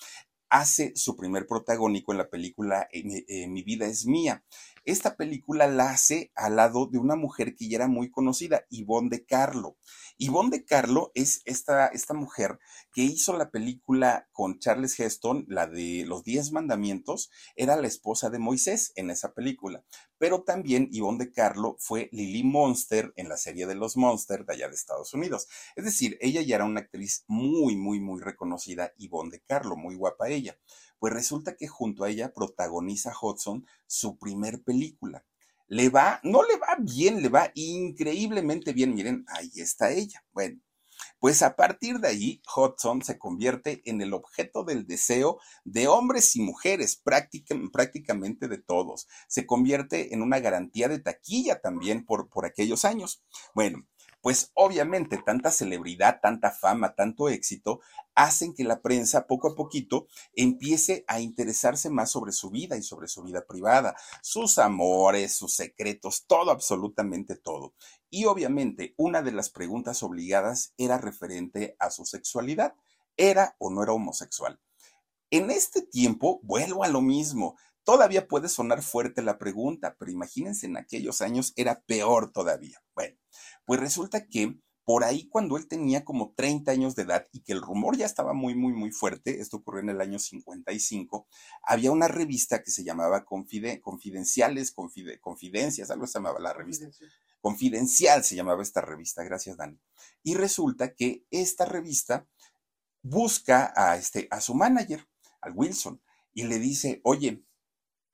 S1: hace su primer protagónico en la película eh, eh, Mi vida es mía. Esta película la hace al lado de una mujer que ya era muy conocida, Yvonne de Carlo. Yvonne de Carlo es esta, esta mujer que hizo la película con Charles Heston, la de Los Diez Mandamientos, era la esposa de Moisés en esa película. Pero también Yvonne de Carlo fue Lily Monster en la serie de los Monsters de allá de Estados Unidos. Es decir, ella ya era una actriz muy, muy, muy reconocida, Yvonne de Carlo, muy guapa ella. Pues resulta que junto a ella protagoniza Hudson su primer película. Le va, no le va bien, le va increíblemente bien. Miren, ahí está ella. Bueno, pues a partir de ahí, Hudson se convierte en el objeto del deseo de hombres y mujeres, prácticamente de todos. Se convierte en una garantía de taquilla también por, por aquellos años. Bueno, pues obviamente tanta celebridad, tanta fama, tanto éxito, hacen que la prensa poco a poquito empiece a interesarse más sobre su vida y sobre su vida privada, sus amores, sus secretos, todo, absolutamente todo. Y obviamente una de las preguntas obligadas era referente a su sexualidad. ¿Era o no era homosexual? En este tiempo, vuelvo a lo mismo. Todavía puede sonar fuerte la pregunta, pero imagínense en aquellos años era peor todavía. Bueno, pues resulta que por ahí cuando él tenía como 30 años de edad y que el rumor ya estaba muy, muy, muy fuerte, esto ocurrió en el año 55, había una revista que se llamaba Confidenciales, Confidencias, algo se llamaba la revista. Confidencial se llamaba esta revista, gracias Dani. Y resulta que esta revista busca a, este, a su manager, al Wilson, y le dice, oye,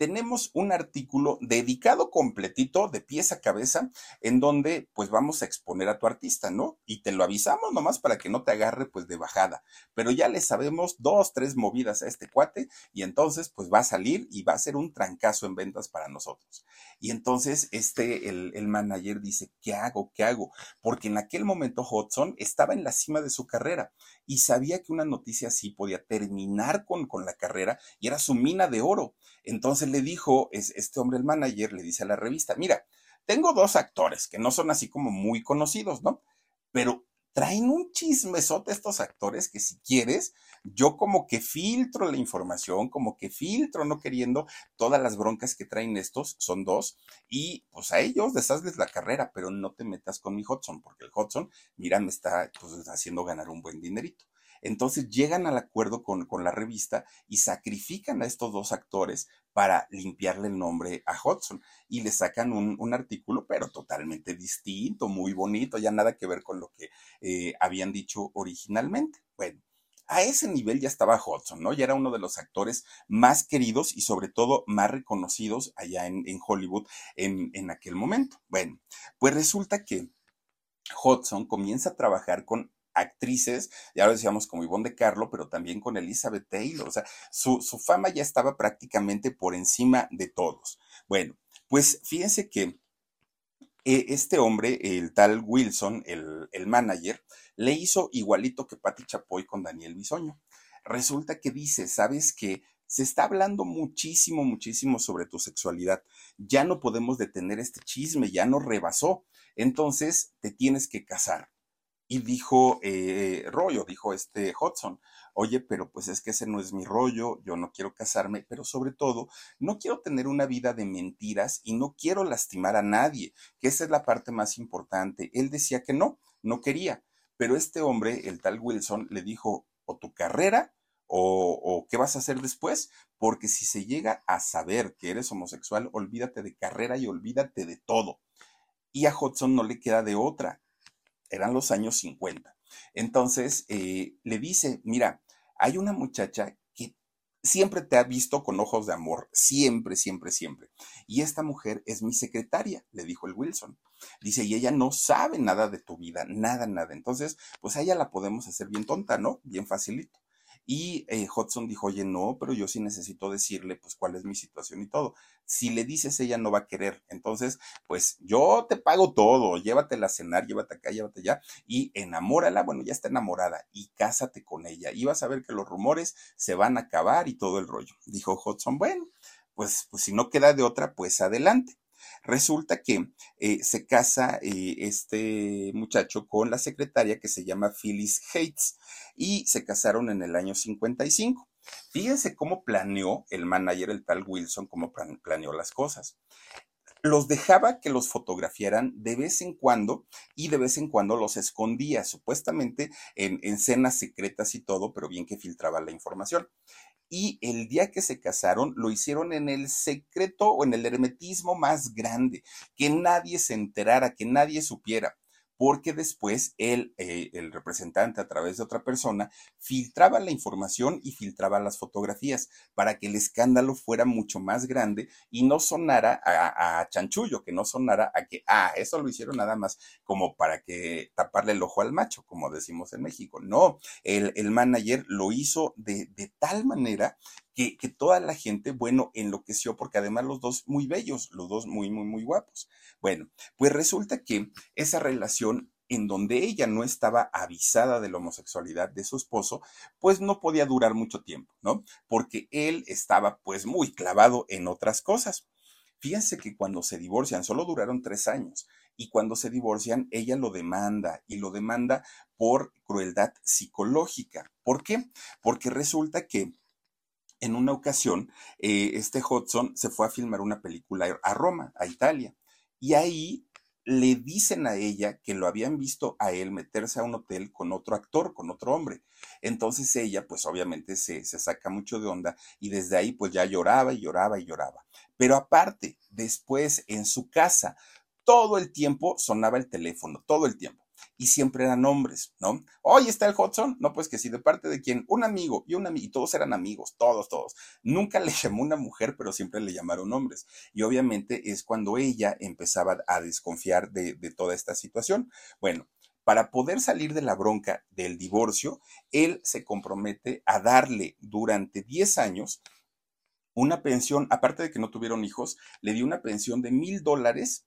S1: tenemos un artículo dedicado completito de pies a cabeza en donde pues vamos a exponer a tu artista, ¿no? Y te lo avisamos nomás para que no te agarre pues de bajada, pero ya le sabemos dos, tres movidas a este cuate y entonces pues va a salir y va a ser un trancazo en ventas para nosotros. Y entonces este, el, el manager dice, ¿qué hago? ¿Qué hago? Porque en aquel momento Hudson estaba en la cima de su carrera y sabía que una noticia así podía terminar con, con la carrera y era su mina de oro. Entonces le dijo, es, este hombre, el manager, le dice a la revista, mira, tengo dos actores que no son así como muy conocidos, ¿no? Pero traen un chismesote estos actores que si quieres, yo como que filtro la información, como que filtro, no queriendo todas las broncas que traen estos, son dos, y pues a ellos deshazles la carrera, pero no te metas con mi Hudson, porque el Hudson, mira, me está pues, haciendo ganar un buen dinerito. Entonces llegan al acuerdo con, con, la revista y sacrifican a estos dos actores para limpiarle el nombre a Hudson y le sacan un, un artículo, pero totalmente distinto, muy bonito, ya nada que ver con lo que eh, habían dicho originalmente. Bueno, a ese nivel ya estaba Hudson, ¿no? Ya era uno de los actores más queridos y sobre todo más reconocidos allá en, Hollywood en, en aquel momento. Bueno, pues resulta que Hudson comienza a trabajar con actrices, ya lo decíamos como Ivonne de Carlo, pero también con Elizabeth Taylor, o sea, su, su fama ya estaba prácticamente por encima de todos. Bueno, pues fíjense que este hombre, el tal Wilson, el, el, manager, le hizo igualito que Patti Chapoy con Daniel Bisoño. Resulta que dice, ¿sabes qué? se está hablando muchísimo, muchísimo sobre tu sexualidad. Ya no podemos detener este chisme, ya nos rebasó. Entonces, te tienes que casar. Y dijo eh, Rollo, dijo este Hudson, oye, pero pues es que ese no es mi rollo, yo no quiero casarme, pero sobre todo, no quiero tener una vida de mentiras y no quiero lastimar a nadie, que esa es la parte más importante. Él decía que no, no quería, pero este hombre, el tal Wilson, le dijo, o tu carrera o, qué vas a hacer después, porque si se llega a saber que eres homosexual, olvídate de carrera y olvídate de todo. Y a Hudson no le queda de otra. Eran los años 50. Entonces eh, le dice, mira, hay una muchacha que siempre te ha visto con ojos de amor, siempre, siempre, siempre. Y esta mujer es mi secretaria, le dijo el Wilson. Dice, y ella no sabe nada de tu vida, nada, nada. Entonces, pues a ella la podemos hacer bien tonta, ¿no? Bien facilito. Y eh, Hudson dijo, oye, no, pero yo sí necesito decirle, pues, cuál es mi situación y todo. Si le dices, ella no va a querer. Entonces, pues, yo te pago todo, llévatela a cenar, llévate acá, llévate allá, y enamórala, bueno, ya está enamorada, y cásate con ella. Y vas a ver que los rumores se van a acabar y todo el rollo. Dijo Hudson, bueno, pues, pues si no queda de otra, pues adelante. Resulta que eh, se casa eh, este muchacho con la secretaria que se llama Phyllis Hates y se casaron en el año 55. Fíjense cómo planeó el manager, el tal Wilson, cómo planeó las cosas los dejaba que los fotografiaran de vez en cuando y de vez en cuando los escondía, supuestamente en, en escenas secretas y todo, pero bien que filtraba la información y el día que se casaron lo hicieron en el secreto o en el hermetismo más grande, que nadie se enterara, que nadie supiera porque después él, eh, el representante a través de otra persona, filtraba la información y filtraba las fotografías para que el escándalo fuera mucho más grande y no sonara a, chanchullo, que no sonara a que, ah, eso lo hicieron nada más como para que taparle el ojo al macho, como decimos en México. No, el, manager lo hizo de tal manera que, toda la gente, bueno, enloqueció, porque además los dos muy bellos, los dos muy, muy, muy guapos. Bueno, pues resulta que esa relación en donde ella no estaba avisada de la homosexualidad de su esposo, pues no podía durar mucho tiempo, ¿no? Porque él estaba pues muy clavado en otras cosas. Fíjense que cuando se divorcian, solo duraron tres años, y cuando se divorcian, ella lo demanda y lo demanda por crueldad psicológica. ¿Por qué? Porque resulta que en una ocasión, eh, este Hudson se fue a filmar una película a Roma, a Italia. Y ahí le dicen a ella que lo habían visto a él meterse a un hotel con otro actor, con otro hombre. Entonces ella, pues obviamente se, se, saca mucho de onda y desde ahí pues ya lloraba y lloraba y lloraba. Pero aparte, después en su casa, todo el tiempo sonaba el teléfono, todo el tiempo y siempre eran hombres, ¿no? Hoy está el Hudson, no, pues que sí, de parte de quién, un amigo y un amigo, y todos eran amigos, todos, todos. Nunca [laughs] le llamó una mujer, pero siempre le llamaron hombres. Y obviamente es cuando ella empezaba a desconfiar de, de toda esta situación. Bueno, para poder salir de la bronca del divorcio, él se compromete a darle durante 10 años una pensión, aparte de que no tuvieron hijos, le dio una pensión de mil dólares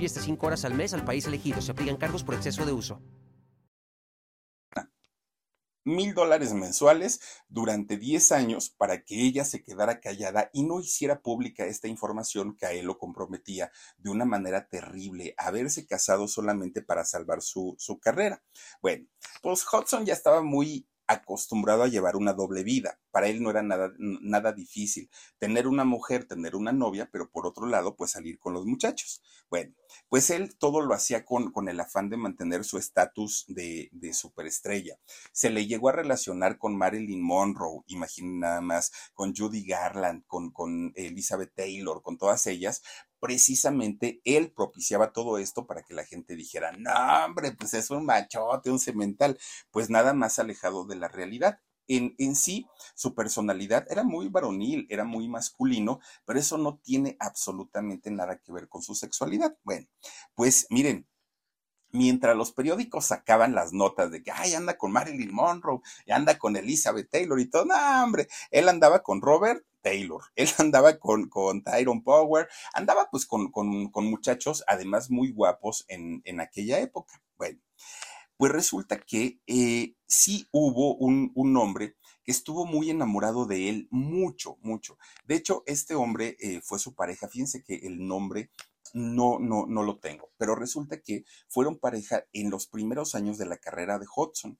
S2: incluye hasta 5 horas al mes al país elegido. Se aplican cargos por exceso de uso
S1: mil dólares mensuales durante 10 años para que ella se quedara callada y no hiciera pública esta información que a él lo comprometía de una manera terrible, haberse casado solamente para salvar su, su carrera. Bueno, pues Hudson ya estaba muy acostumbrado a llevar una doble vida. Para él no era nada, nada difícil tener una mujer, tener una novia, pero por otro lado, pues salir con los muchachos. Bueno, pues él todo lo hacía con, con el afán de mantener su estatus de, de superestrella. Se le llegó a relacionar con Marilyn Monroe, imaginen nada más, con Judy Garland, con, con Elizabeth Taylor, con todas ellas, precisamente él propiciaba todo esto para que la gente dijera, no, hombre, pues es un machote, un cemental, pues nada más alejado de la realidad. en, en sí, su personalidad era muy varonil, era muy masculino, pero eso no tiene absolutamente nada que ver con su sexualidad. Bueno, pues miren, mientras los periódicos sacaban las notas de que, ay, anda con Marilyn Monroe, anda con Elizabeth Taylor y todo, no, hombre, él andaba con Robert Taylor, [laughs] él andaba con, con Tyrone Power, andaba pues con, muchachos además muy guapos en, aquella época. Bueno, pues resulta que eh, sí hubo un, un hombre que estuvo muy enamorado de él, mucho, mucho. De hecho, este hombre eh, fue su pareja. Fíjense que el nombre no, no, no lo tengo, pero resulta que fueron pareja en los primeros años de la carrera de Hudson.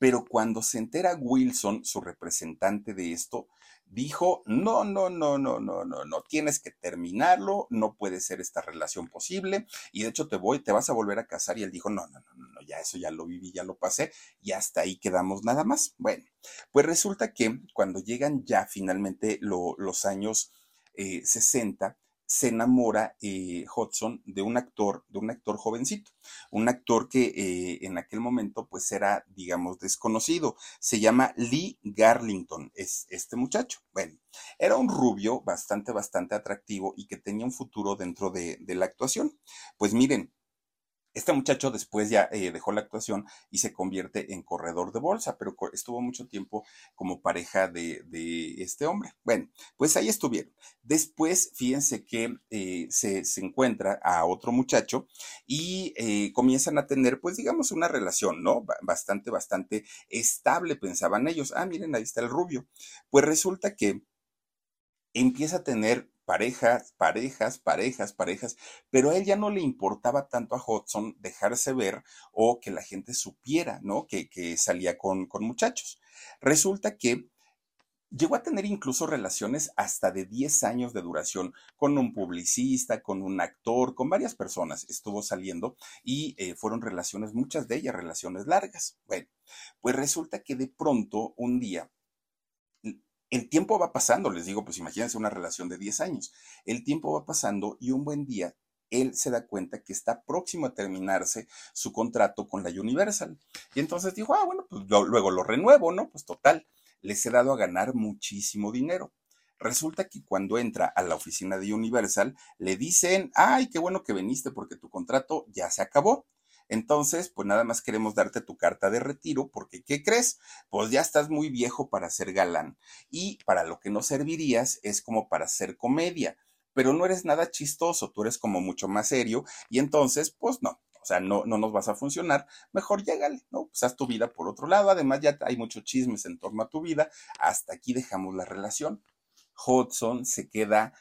S1: Pero cuando se entera Wilson, su representante de esto, dijo, no, no, no, no, no, no, no, tienes que terminarlo, no puede ser esta relación posible, y de hecho te voy, te vas a volver a casar, y él dijo, no, no, no, no, ya eso ya lo viví, ya lo pasé, y hasta ahí quedamos nada más. Bueno, pues resulta que cuando llegan ya finalmente los años eh, 60, se enamora eh, Hudson de un actor, de un actor jovencito, un actor que eh, en aquel momento pues era, digamos, desconocido. Se llama Lee Garlington, es este muchacho. Bueno, era un rubio bastante, bastante atractivo y que tenía un futuro dentro de, de la actuación. Pues miren, este muchacho después ya eh, dejó la actuación y se convierte en corredor de bolsa, pero estuvo mucho tiempo como pareja de, este hombre. Bueno, pues ahí estuvieron. Después, fíjense que eh, se, se, encuentra a otro muchacho y eh, comienzan a tener, pues digamos, una relación, ¿no? Bastante, bastante estable, pensaban ellos. Ah, miren, ahí está el rubio. Pues resulta que empieza a tener parejas, parejas, parejas, parejas, pero a él ya no le importaba tanto a Hudson dejarse ver o que la gente supiera, ¿no? Que, que salía con, con muchachos. Resulta que Llegó a tener incluso relaciones hasta de 10 años de duración con un publicista, con un actor, con varias personas. Estuvo saliendo y eh, fueron relaciones, muchas de ellas relaciones largas. Bueno, pues resulta que de pronto un día el tiempo va pasando, les digo, pues imagínense una relación de 10 años. El tiempo va pasando y un buen día él se da cuenta que está próximo a terminarse su contrato con la Universal. Y entonces dijo, ah, bueno, pues luego lo renuevo, ¿no? Pues total, les he dado a ganar muchísimo dinero. Resulta que cuando entra a la oficina de Universal, le dicen, ay, qué bueno que viniste porque tu contrato ya se acabó. Entonces, pues nada más queremos darte tu carta de retiro porque, ¿qué crees? Pues ya estás muy viejo para ser galán y para lo que no servirías es como para hacer comedia, pero no eres nada chistoso, tú eres como mucho más serio y entonces, pues no, o sea, no, no nos vas a funcionar, mejor llégale, ¿no? Pues haz tu vida por otro lado, además ya hay muchos chismes en torno a tu vida, hasta aquí dejamos la relación. Hudson se queda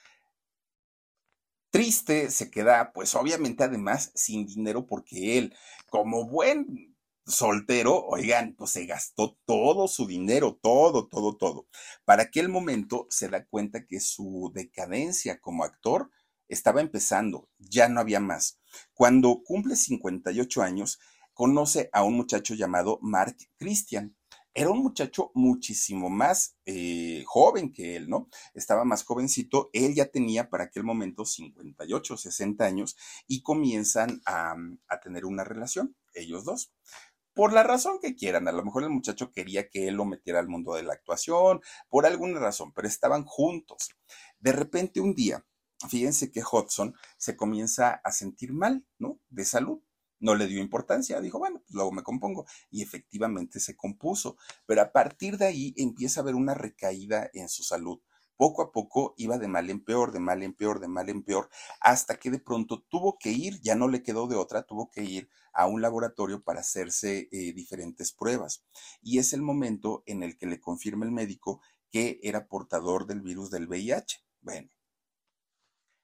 S1: triste, se queda pues obviamente además sin dinero porque él, como buen soltero, oigan, pues se gastó todo su dinero, todo, todo, todo. Para aquel momento se da cuenta que su decadencia como actor estaba empezando, ya no había más. Cuando cumple 58 años, conoce a un muchacho llamado Mark Christian. Era un muchacho muchísimo más eh, joven que él, ¿no? Estaba más jovencito, él ya tenía para aquel momento 58, 60 años y comienzan a, a tener una relación, ellos dos por la razón que quieran. A lo mejor el muchacho quería que él lo metiera al mundo de la actuación, por alguna razón, pero estaban juntos. De repente un día, fíjense que Hudson se comienza a sentir mal, ¿no? De salud no le dio importancia, dijo, bueno, pues luego me compongo. Y efectivamente se compuso, pero a partir de ahí empieza a haber una recaída en su salud. Poco a poco iba de mal en peor, de mal en peor, de mal en peor, hasta que de pronto tuvo que ir, ya no le quedó de otra, tuvo que ir a un laboratorio para hacerse eh, diferentes pruebas. Y es el momento en el que le confirma el médico que era portador del virus del VIH. Bueno,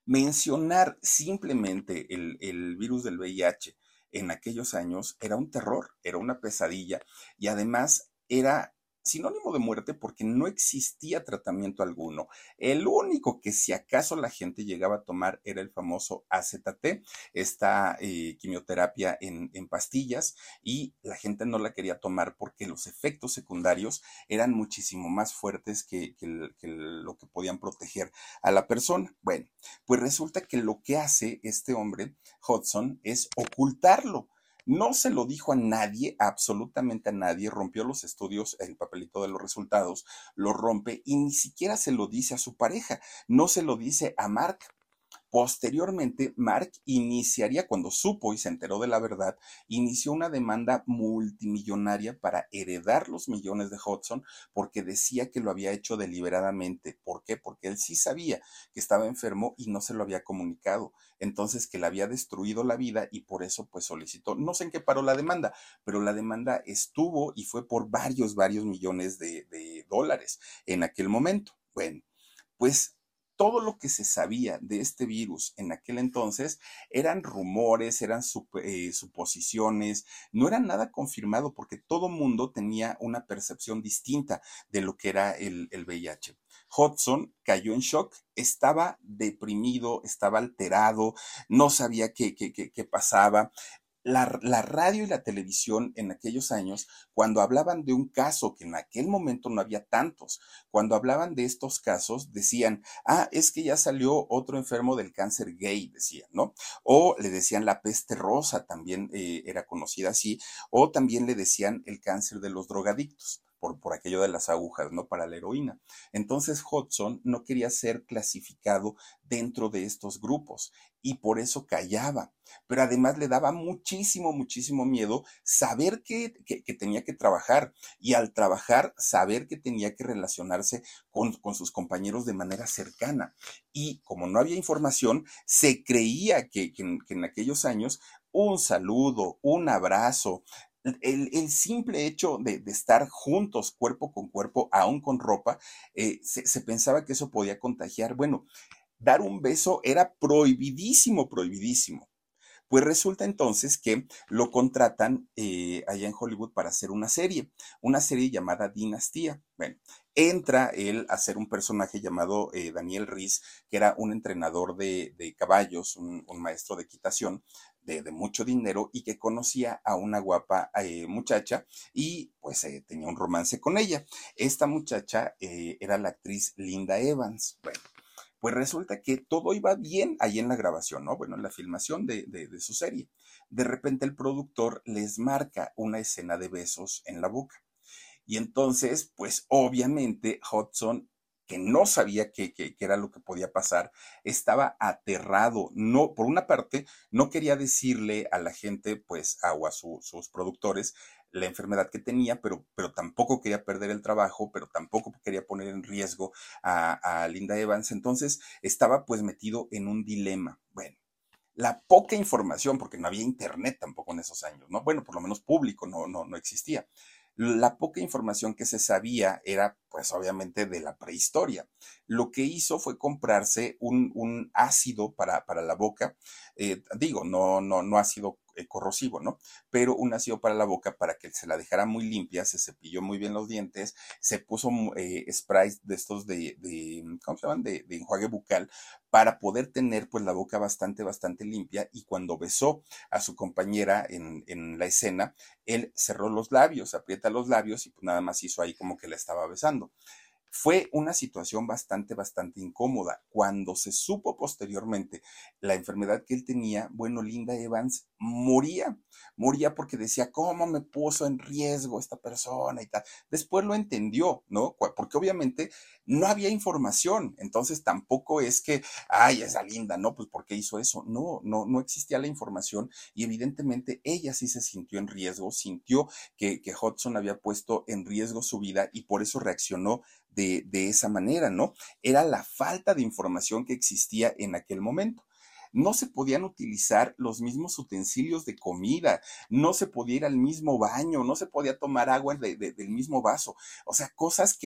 S1: mencionar simplemente el, el virus del VIH en aquellos años era un terror, era una pesadilla y además era sinónimo de muerte porque no existía tratamiento alguno. El único que si acaso la gente llegaba a tomar era el famoso AZT, esta eh, quimioterapia en, pastillas, y la gente no la quería tomar porque los efectos secundarios eran muchísimo más fuertes que, que lo que podían proteger a la persona. Bueno, pues resulta que lo que hace este hombre, Hudson, es ocultarlo No se lo dijo a nadie, absolutamente a nadie, rompió los estudios, el papelito de los resultados, lo rompe y ni siquiera se lo dice a su pareja, no se lo dice a Mark. Posteriormente, Mark iniciaría, cuando supo y se enteró de la verdad, inició una demanda multimillonaria para heredar los millones de Hudson porque decía que lo había hecho deliberadamente. ¿Por qué? Porque él sí sabía que estaba enfermo y no se lo había comunicado. Entonces, que le había destruido la vida y por eso pues solicitó, no sé en qué paró la demanda, pero la demanda estuvo y fue por varios, varios millones de, de dólares en aquel momento. Bueno, pues todo lo que se sabía de este virus en aquel entonces eran rumores, eran eh, suposiciones, no era nada confirmado porque todo mundo tenía una percepción distinta de lo que era el, el VIH. Hudson cayó en shock, estaba deprimido, estaba alterado, no sabía qué, qué, qué, qué pasaba la, radio y la televisión en aquellos años, cuando hablaban de un caso, que en aquel momento no había tantos, cuando hablaban de estos casos, decían, ah, es que ya salió otro enfermo del cáncer gay, decían, ¿no? O le decían la peste rosa, también eh, era conocida así, o también le decían el cáncer de los drogadictos por, aquello de las agujas, ¿no? Para la heroína. Entonces Hudson no quería ser clasificado dentro de estos grupos y por eso callaba. Pero además le daba muchísimo, muchísimo miedo saber que, tenía que trabajar y al trabajar saber que tenía que relacionarse con, sus compañeros de manera cercana. Y como no había información, se creía que, en aquellos años un saludo, un abrazo, el, simple hecho de, estar juntos cuerpo con cuerpo, aún con ropa, eh, se, pensaba que eso podía contagiar. Bueno, dar un beso era prohibidísimo, prohibidísimo. Pues resulta entonces que lo contratan eh, allá en Hollywood para hacer una serie, una serie llamada Dinastía. Bueno, entra él a ser un personaje llamado eh, Daniel Riz, que era un entrenador de, caballos, un, maestro de equitación, de, mucho dinero y que conocía a una guapa eh, muchacha y pues eh, tenía un romance con ella. Esta muchacha eh, era la actriz Linda Evans. Bueno, pues resulta que todo iba bien ahí en la grabación, ¿no? Bueno, en la filmación de, de su serie. De repente el productor les marca una escena de besos en la boca. Y entonces, pues obviamente Hudson que no sabía qué era lo que podía pasar, estaba aterrado. No, por una parte, no quería decirle a la gente, pues, o a sus productores, la enfermedad que tenía, pero, pero tampoco quería perder el trabajo, pero tampoco quería poner en riesgo a, a Linda Evans. Entonces, estaba pues metido en un dilema. Bueno, la poca información, porque no había internet tampoco en esos años, ¿no? Bueno, por lo menos público no, no, no existía. La poca información que se sabía era, pues obviamente, de la prehistoria. Lo que hizo fue comprarse un, un ácido para, para, la boca. Eh, digo, no, no, no ácido corrosivo, ¿no? Pero un ácido para la boca para que se la dejara muy limpia, se cepilló muy bien los dientes, se puso eh, sprays de estos de, de ¿cómo se llaman? De, de, enjuague bucal para poder tener pues la boca bastante, bastante limpia y cuando besó a su compañera en, en la escena, él cerró los labios, aprieta los labios y pues nada más hizo ahí como que la estaba besando. Fue una situación bastante, bastante incómoda. Cuando se supo posteriormente la enfermedad que él tenía, bueno, Linda Evans moría, moría porque decía, ¿cómo me puso en riesgo esta persona y tal? Después lo entendió, ¿no? Porque obviamente no había información, entonces tampoco es que, ay, esa Linda, ¿no? Pues ¿por qué hizo eso? No, no, no existía la información y evidentemente ella sí se sintió en riesgo, sintió que, que Hudson había puesto en riesgo su vida y por eso reaccionó de, de esa manera, ¿no? Era la falta de información que existía en aquel momento no se podían utilizar los mismos utensilios de comida, no se podía ir al mismo baño, no se podía tomar agua del mismo vaso. O sea, cosas que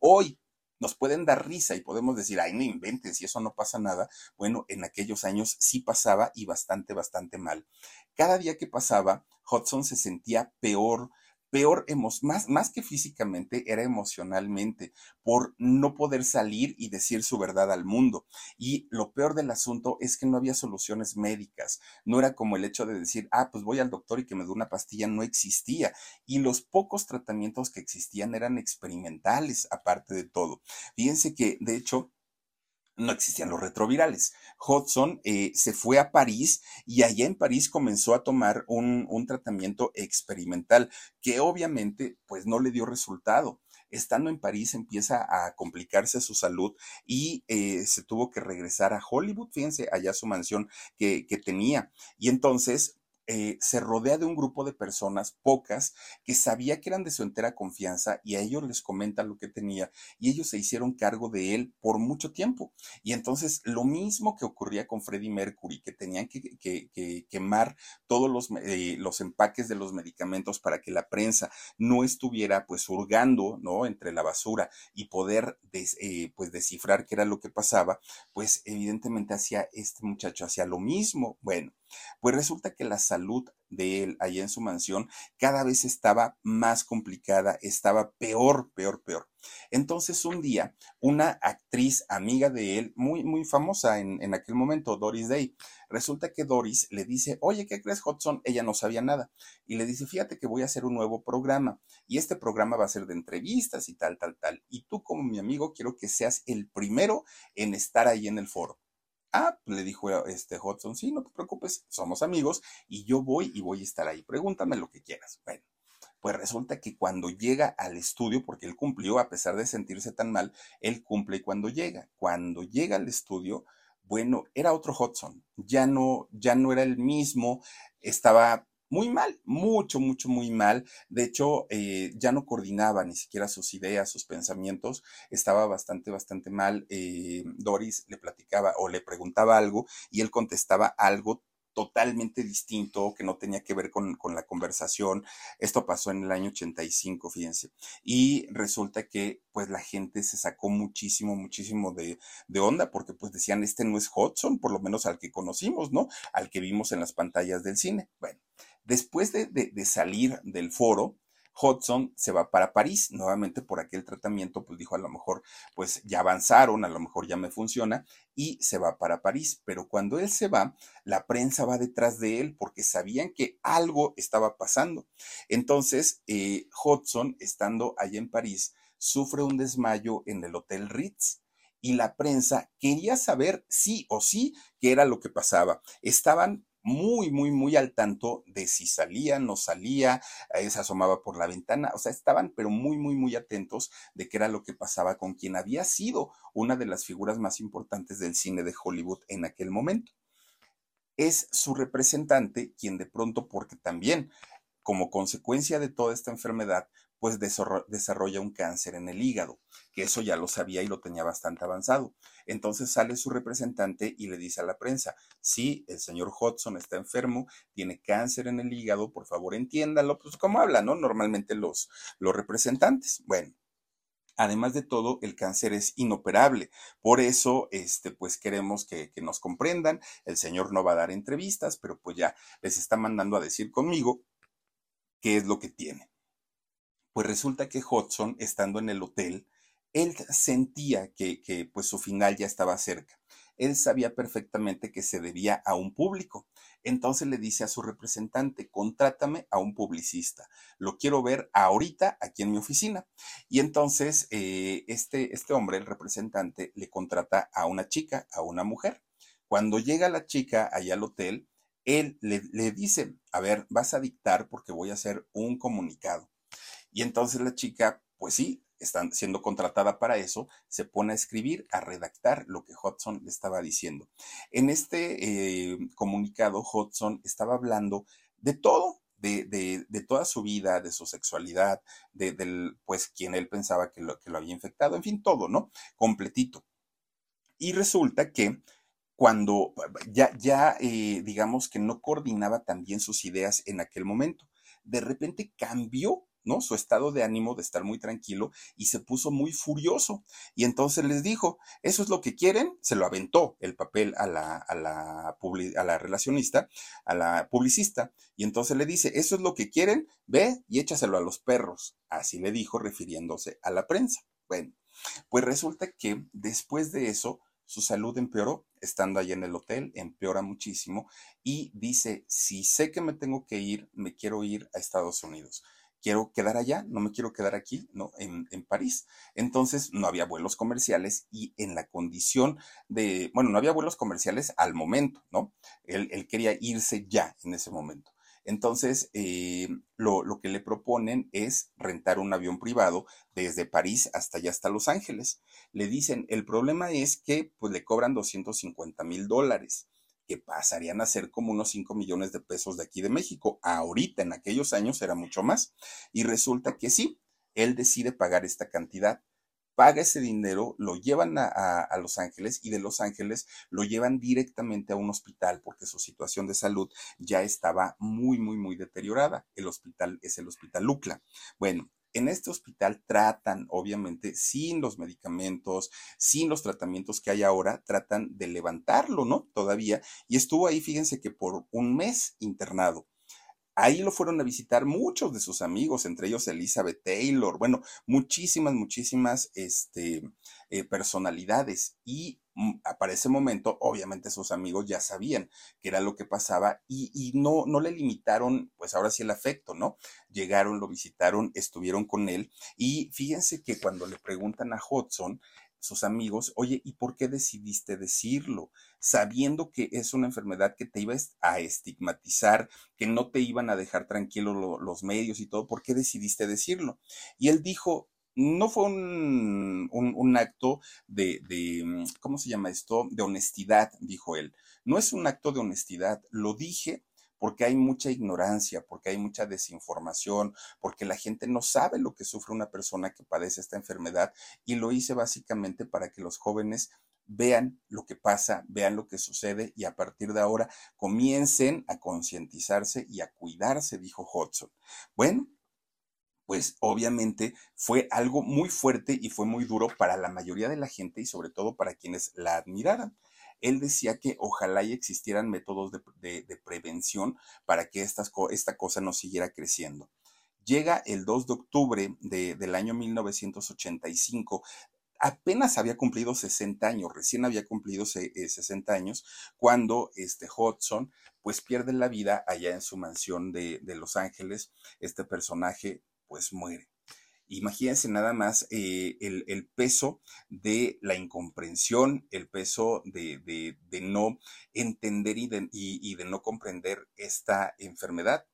S1: hoy nos pueden dar risa y podemos decir, ay, no inventes y eso no pasa nada. Bueno, en aquellos años sí pasaba y bastante, bastante mal. Cada día que pasaba, Hudson se sentía peor, peor, más, más que físicamente, era emocionalmente, por no poder salir y decir su verdad al mundo. Y lo peor del asunto es que no había soluciones médicas. No era como el hecho de decir, ah, pues voy al doctor y que me dé una pastilla, no existía. Y los pocos tratamientos que existían eran experimentales, aparte de todo. Fíjense que, de hecho, no existían los retrovirales. Hudson eh, se fue a París y allá en París comenzó a tomar un, tratamiento experimental que obviamente pues no le dio resultado estando en París empieza a complicarse su salud y eh, se tuvo que regresar a Hollywood, fíjense, allá su mansión que, que tenía. Y entonces, eh, se rodea de un grupo de personas, pocas, que sabía que eran de su entera confianza y a ellos les comenta lo que tenía y ellos se hicieron cargo de él por mucho tiempo. Y entonces lo mismo que ocurría con Freddie Mercury, que tenían que, quemar todos los, eh, los empaques de los medicamentos para que la prensa no estuviera pues hurgando, ¿no? Entre la basura y poder eh, pues descifrar qué era lo que pasaba, pues evidentemente hacía este muchacho, hacía lo mismo. Bueno, pues resulta que la salud de él allá en su mansión cada vez estaba más complicada, estaba peor, peor, peor. Entonces un día, una actriz amiga de él, muy, muy famosa en, en aquel momento, Doris Day, resulta que Doris le dice, oye, ¿qué crees, Hudson? Ella no sabía nada. Y le dice, fíjate que voy a hacer un nuevo programa y este programa va a ser de entrevistas y tal, tal, tal. Y tú como mi amigo quiero que seas el primero en estar ahí en el foro. Ah, le dijo este Hudson, sí, no te preocupes, somos amigos y yo voy y voy a estar ahí. Pregúntame lo que quieras. Bueno, pues resulta que cuando llega al estudio, porque él cumplió, a pesar de sentirse tan mal, él cumple cuando llega, cuando llega al estudio, bueno, era otro Hudson, ya no, ya no era el mismo, estaba muy mal, mucho, mucho, muy mal. De hecho, eh, ya no coordinaba ni siquiera sus ideas, sus pensamientos. Estaba bastante, bastante mal. Eh, Doris le platicaba o le preguntaba algo y él contestaba algo totalmente distinto, que no tenía que ver con, con, la conversación. Esto pasó en el año 85, fíjense. Y resulta que pues la gente se sacó muchísimo, muchísimo de, de, onda, porque pues decían, este no es Hudson, por lo menos al que conocimos, ¿no? Al que vimos en las pantallas del cine. Bueno, Después de, salir del foro, Hudson se va para París, nuevamente por aquel tratamiento, pues dijo a lo mejor, pues ya avanzaron, a lo mejor ya me funciona, y se va para París. Pero cuando él se va, la prensa va detrás de él porque sabían que algo estaba pasando. Entonces, eh, Hudson, estando allá en París, sufre un desmayo en el Hotel Ritz y la prensa quería saber sí o sí qué era lo que pasaba. Estaban muy, muy, muy al tanto de si salía, no salía, eh, se asomaba por la ventana, o sea, estaban pero muy, muy, muy atentos de qué era lo que pasaba con quien había sido una de las figuras más importantes del cine de Hollywood en aquel momento. Es su representante quien de pronto, porque también como consecuencia de toda esta enfermedad, pues desarrolla un cáncer en el hígado, que eso ya lo sabía y lo tenía bastante avanzado. Entonces sale su representante y le dice a la prensa, sí, el señor Hudson está enfermo, tiene cáncer en el hígado, por favor entiéndalo, pues como hablan, ¿no? Normalmente los, los representantes. Bueno, Además de todo, el cáncer es inoperable. Por eso, este, pues queremos que, que, nos comprendan. El señor no va a dar entrevistas, pero pues ya les está mandando a decir conmigo qué es lo que tiene. Pues resulta que Hudson, estando en el hotel, él sentía que, pues su final ya estaba cerca. Él sabía perfectamente que se debía a un público. Entonces le dice a su representante, contrátame a un publicista. Lo quiero ver ahorita aquí en mi oficina. Y entonces eh, este, este hombre, el representante, le contrata a una chica, a una mujer. Cuando llega la chica allá al hotel, él le, le dice, a ver, vas a dictar porque voy a hacer un comunicado. Y entonces la chica, pues sí, está siendo contratada para eso, se pone a escribir, a redactar lo que Hudson le estaba diciendo. En este eh, comunicado, Hudson estaba hablando de todo, de, de, toda su vida, de su sexualidad, de, del, pues, quien él pensaba que lo, que lo había infectado, en fin, todo, ¿no? Completito. Y resulta que cuando ya, ya eh, digamos que no coordinaba también sus ideas en aquel momento, de repente cambió ¿no? Su estado de ánimo de estar muy tranquilo y se puso muy furioso. Y entonces les dijo, eso es lo que quieren, se lo aventó el papel a la, a la, a la relacionista, a la publicista, y entonces le dice, eso es lo que quieren, ve y échaselo a los perros. Así le dijo refiriéndose a la prensa. Bueno, pues resulta que después de eso, su salud empeoró, estando allí en el hotel, empeora muchísimo y dice, si sé que me tengo que ir, me quiero ir a Estados Unidos quiero quedar allá, no me quiero quedar aquí, ¿no? En, en, París. Entonces no había vuelos comerciales y en la condición de, bueno, no había vuelos comerciales al momento, ¿no? Él, él quería irse ya en ese momento. Entonces, eh, lo, lo, que le proponen es rentar un avión privado desde París hasta allá, hasta Los Ángeles. Le dicen, el problema es que pues le cobran 250 mil dólares que pasarían a ser como unos 5 millones de pesos de aquí de México. Ahorita, en aquellos años, era mucho más. Y resulta que sí, él decide pagar esta cantidad paga ese dinero, lo llevan a, a, Los Ángeles y de Los Ángeles lo llevan directamente a un hospital porque su situación de salud ya estaba muy, muy, muy deteriorada. El hospital es el Hospital Lucla. Bueno, en este hospital tratan, obviamente, sin los medicamentos, sin los tratamientos que hay ahora, tratan de levantarlo, ¿no? Todavía. Y estuvo ahí, fíjense que por un mes internado. Ahí lo fueron a visitar muchos de sus amigos, entre ellos Elizabeth Taylor, bueno, muchísimas, muchísimas este, eh, personalidades. Y para ese momento, obviamente sus amigos ya sabían qué era lo que pasaba y, no, no le limitaron, pues ahora sí el afecto, ¿no? Llegaron, lo visitaron, estuvieron con él y fíjense que cuando le preguntan a Hudson, sus amigos, oye, ¿y por qué decidiste decirlo? Sabiendo que es una enfermedad que te iba a estigmatizar, que no te iban a dejar tranquilos lo, los medios y todo, ¿por qué decidiste decirlo? Y él dijo, no fue un, un, acto de, de, ¿cómo se llama esto? De honestidad, dijo él. No es un acto de honestidad, lo dije porque hay mucha ignorancia, porque hay mucha desinformación, porque la gente no sabe lo que sufre una persona que padece esta enfermedad y lo hice básicamente para que los jóvenes vean lo que pasa, vean lo que sucede y a partir de ahora comiencen a concientizarse y a cuidarse, dijo Hudson. Bueno, pues obviamente fue algo muy fuerte y fue muy duro para la mayoría de la gente y sobre todo para quienes la admiraran él decía que ojalá y existieran métodos de, prevención para que esta cosa no siguiera creciendo. Llega el 2 de octubre de, del año 1985 apenas había cumplido 60 años, recién había cumplido 60 eh, años, cuando este Hudson pues pierde la vida allá en su mansión de, de Los Ángeles. Este personaje pues muere. Imagínense nada más eh, el, el, peso de la incomprensión, el peso de, de, no entender y de, y de no comprender esta enfermedad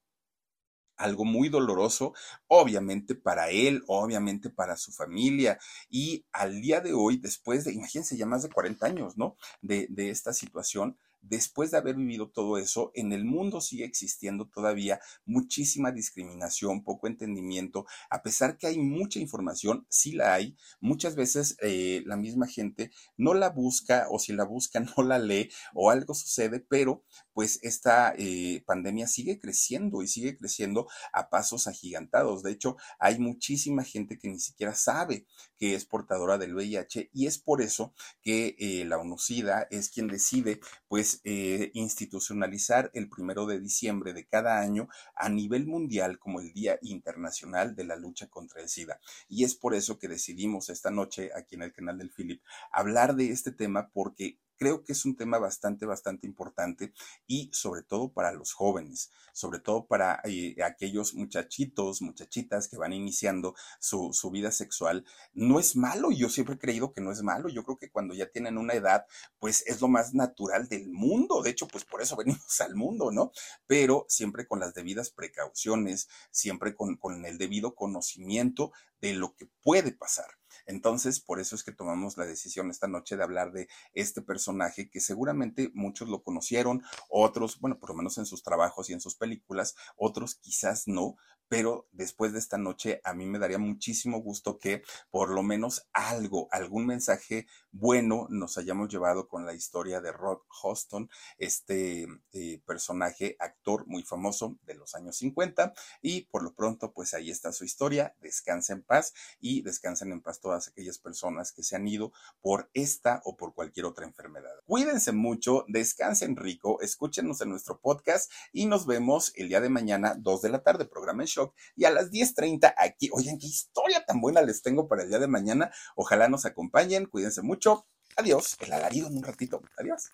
S1: algo muy doloroso, obviamente para él, obviamente para su familia. Y al día de hoy, después de, imagínense, ya más de 40 años, ¿no? De, de esta situación, después de haber vivido todo eso, en el mundo sigue existiendo todavía muchísima discriminación, poco entendimiento, a pesar que hay mucha información, sí la hay, muchas veces eh, la misma gente no la busca o si la busca [laughs] no la lee o algo sucede, pero pues esta eh, pandemia sigue creciendo y sigue creciendo a pasos agigantados. De hecho, hay muchísima gente que ni siquiera sabe que es portadora del VIH y es por eso que eh, la UNOCIDA es quien decide pues eh, institucionalizar el primero de diciembre de cada año a nivel mundial como el Día Internacional de la Lucha contra el SIDA. Y es por eso que decidimos esta noche aquí en el canal del Philip hablar de este tema porque creo que es un tema bastante, bastante importante y sobre todo para los jóvenes, sobre todo para eh, aquellos muchachitos, muchachitas que van iniciando su, su, vida sexual. No es malo, yo siempre he creído que no es malo, yo creo que cuando ya tienen una edad, pues es lo más natural del mundo, de hecho, pues por eso [laughs] venimos al mundo, ¿no? Pero siempre con las debidas precauciones, siempre con, con el debido conocimiento de lo que puede pasar. Entonces, por eso es que tomamos la decisión esta noche de hablar de este personaje que seguramente muchos lo conocieron, otros, bueno, por lo menos en sus trabajos y en sus películas, otros quizás no, pero después de esta noche a mí me daría muchísimo gusto que por lo menos algo, algún mensaje bueno nos hayamos llevado con la historia de Rod Hoston, este eh, personaje, actor muy famoso de los años 50 y por lo pronto pues ahí está su historia, descansa en paz y descansen en paz todas aquellas personas que se han ido por esta o por cualquier otra enfermedad. Cuídense mucho, descansen rico, escúchenos en nuestro podcast y nos vemos el día de mañana, 2 de la tarde, programa en y a las 10.30 aquí. Oigan, qué historia tan buena les tengo para el día de mañana. Ojalá nos acompañen, cuídense mucho. Adiós, el alarido en un ratito. Adiós.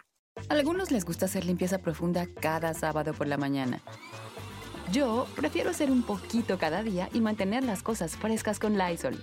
S3: A algunos les gusta hacer limpieza profunda cada sábado por la mañana. Yo prefiero hacer un poquito cada día y mantener las cosas frescas con Lysol.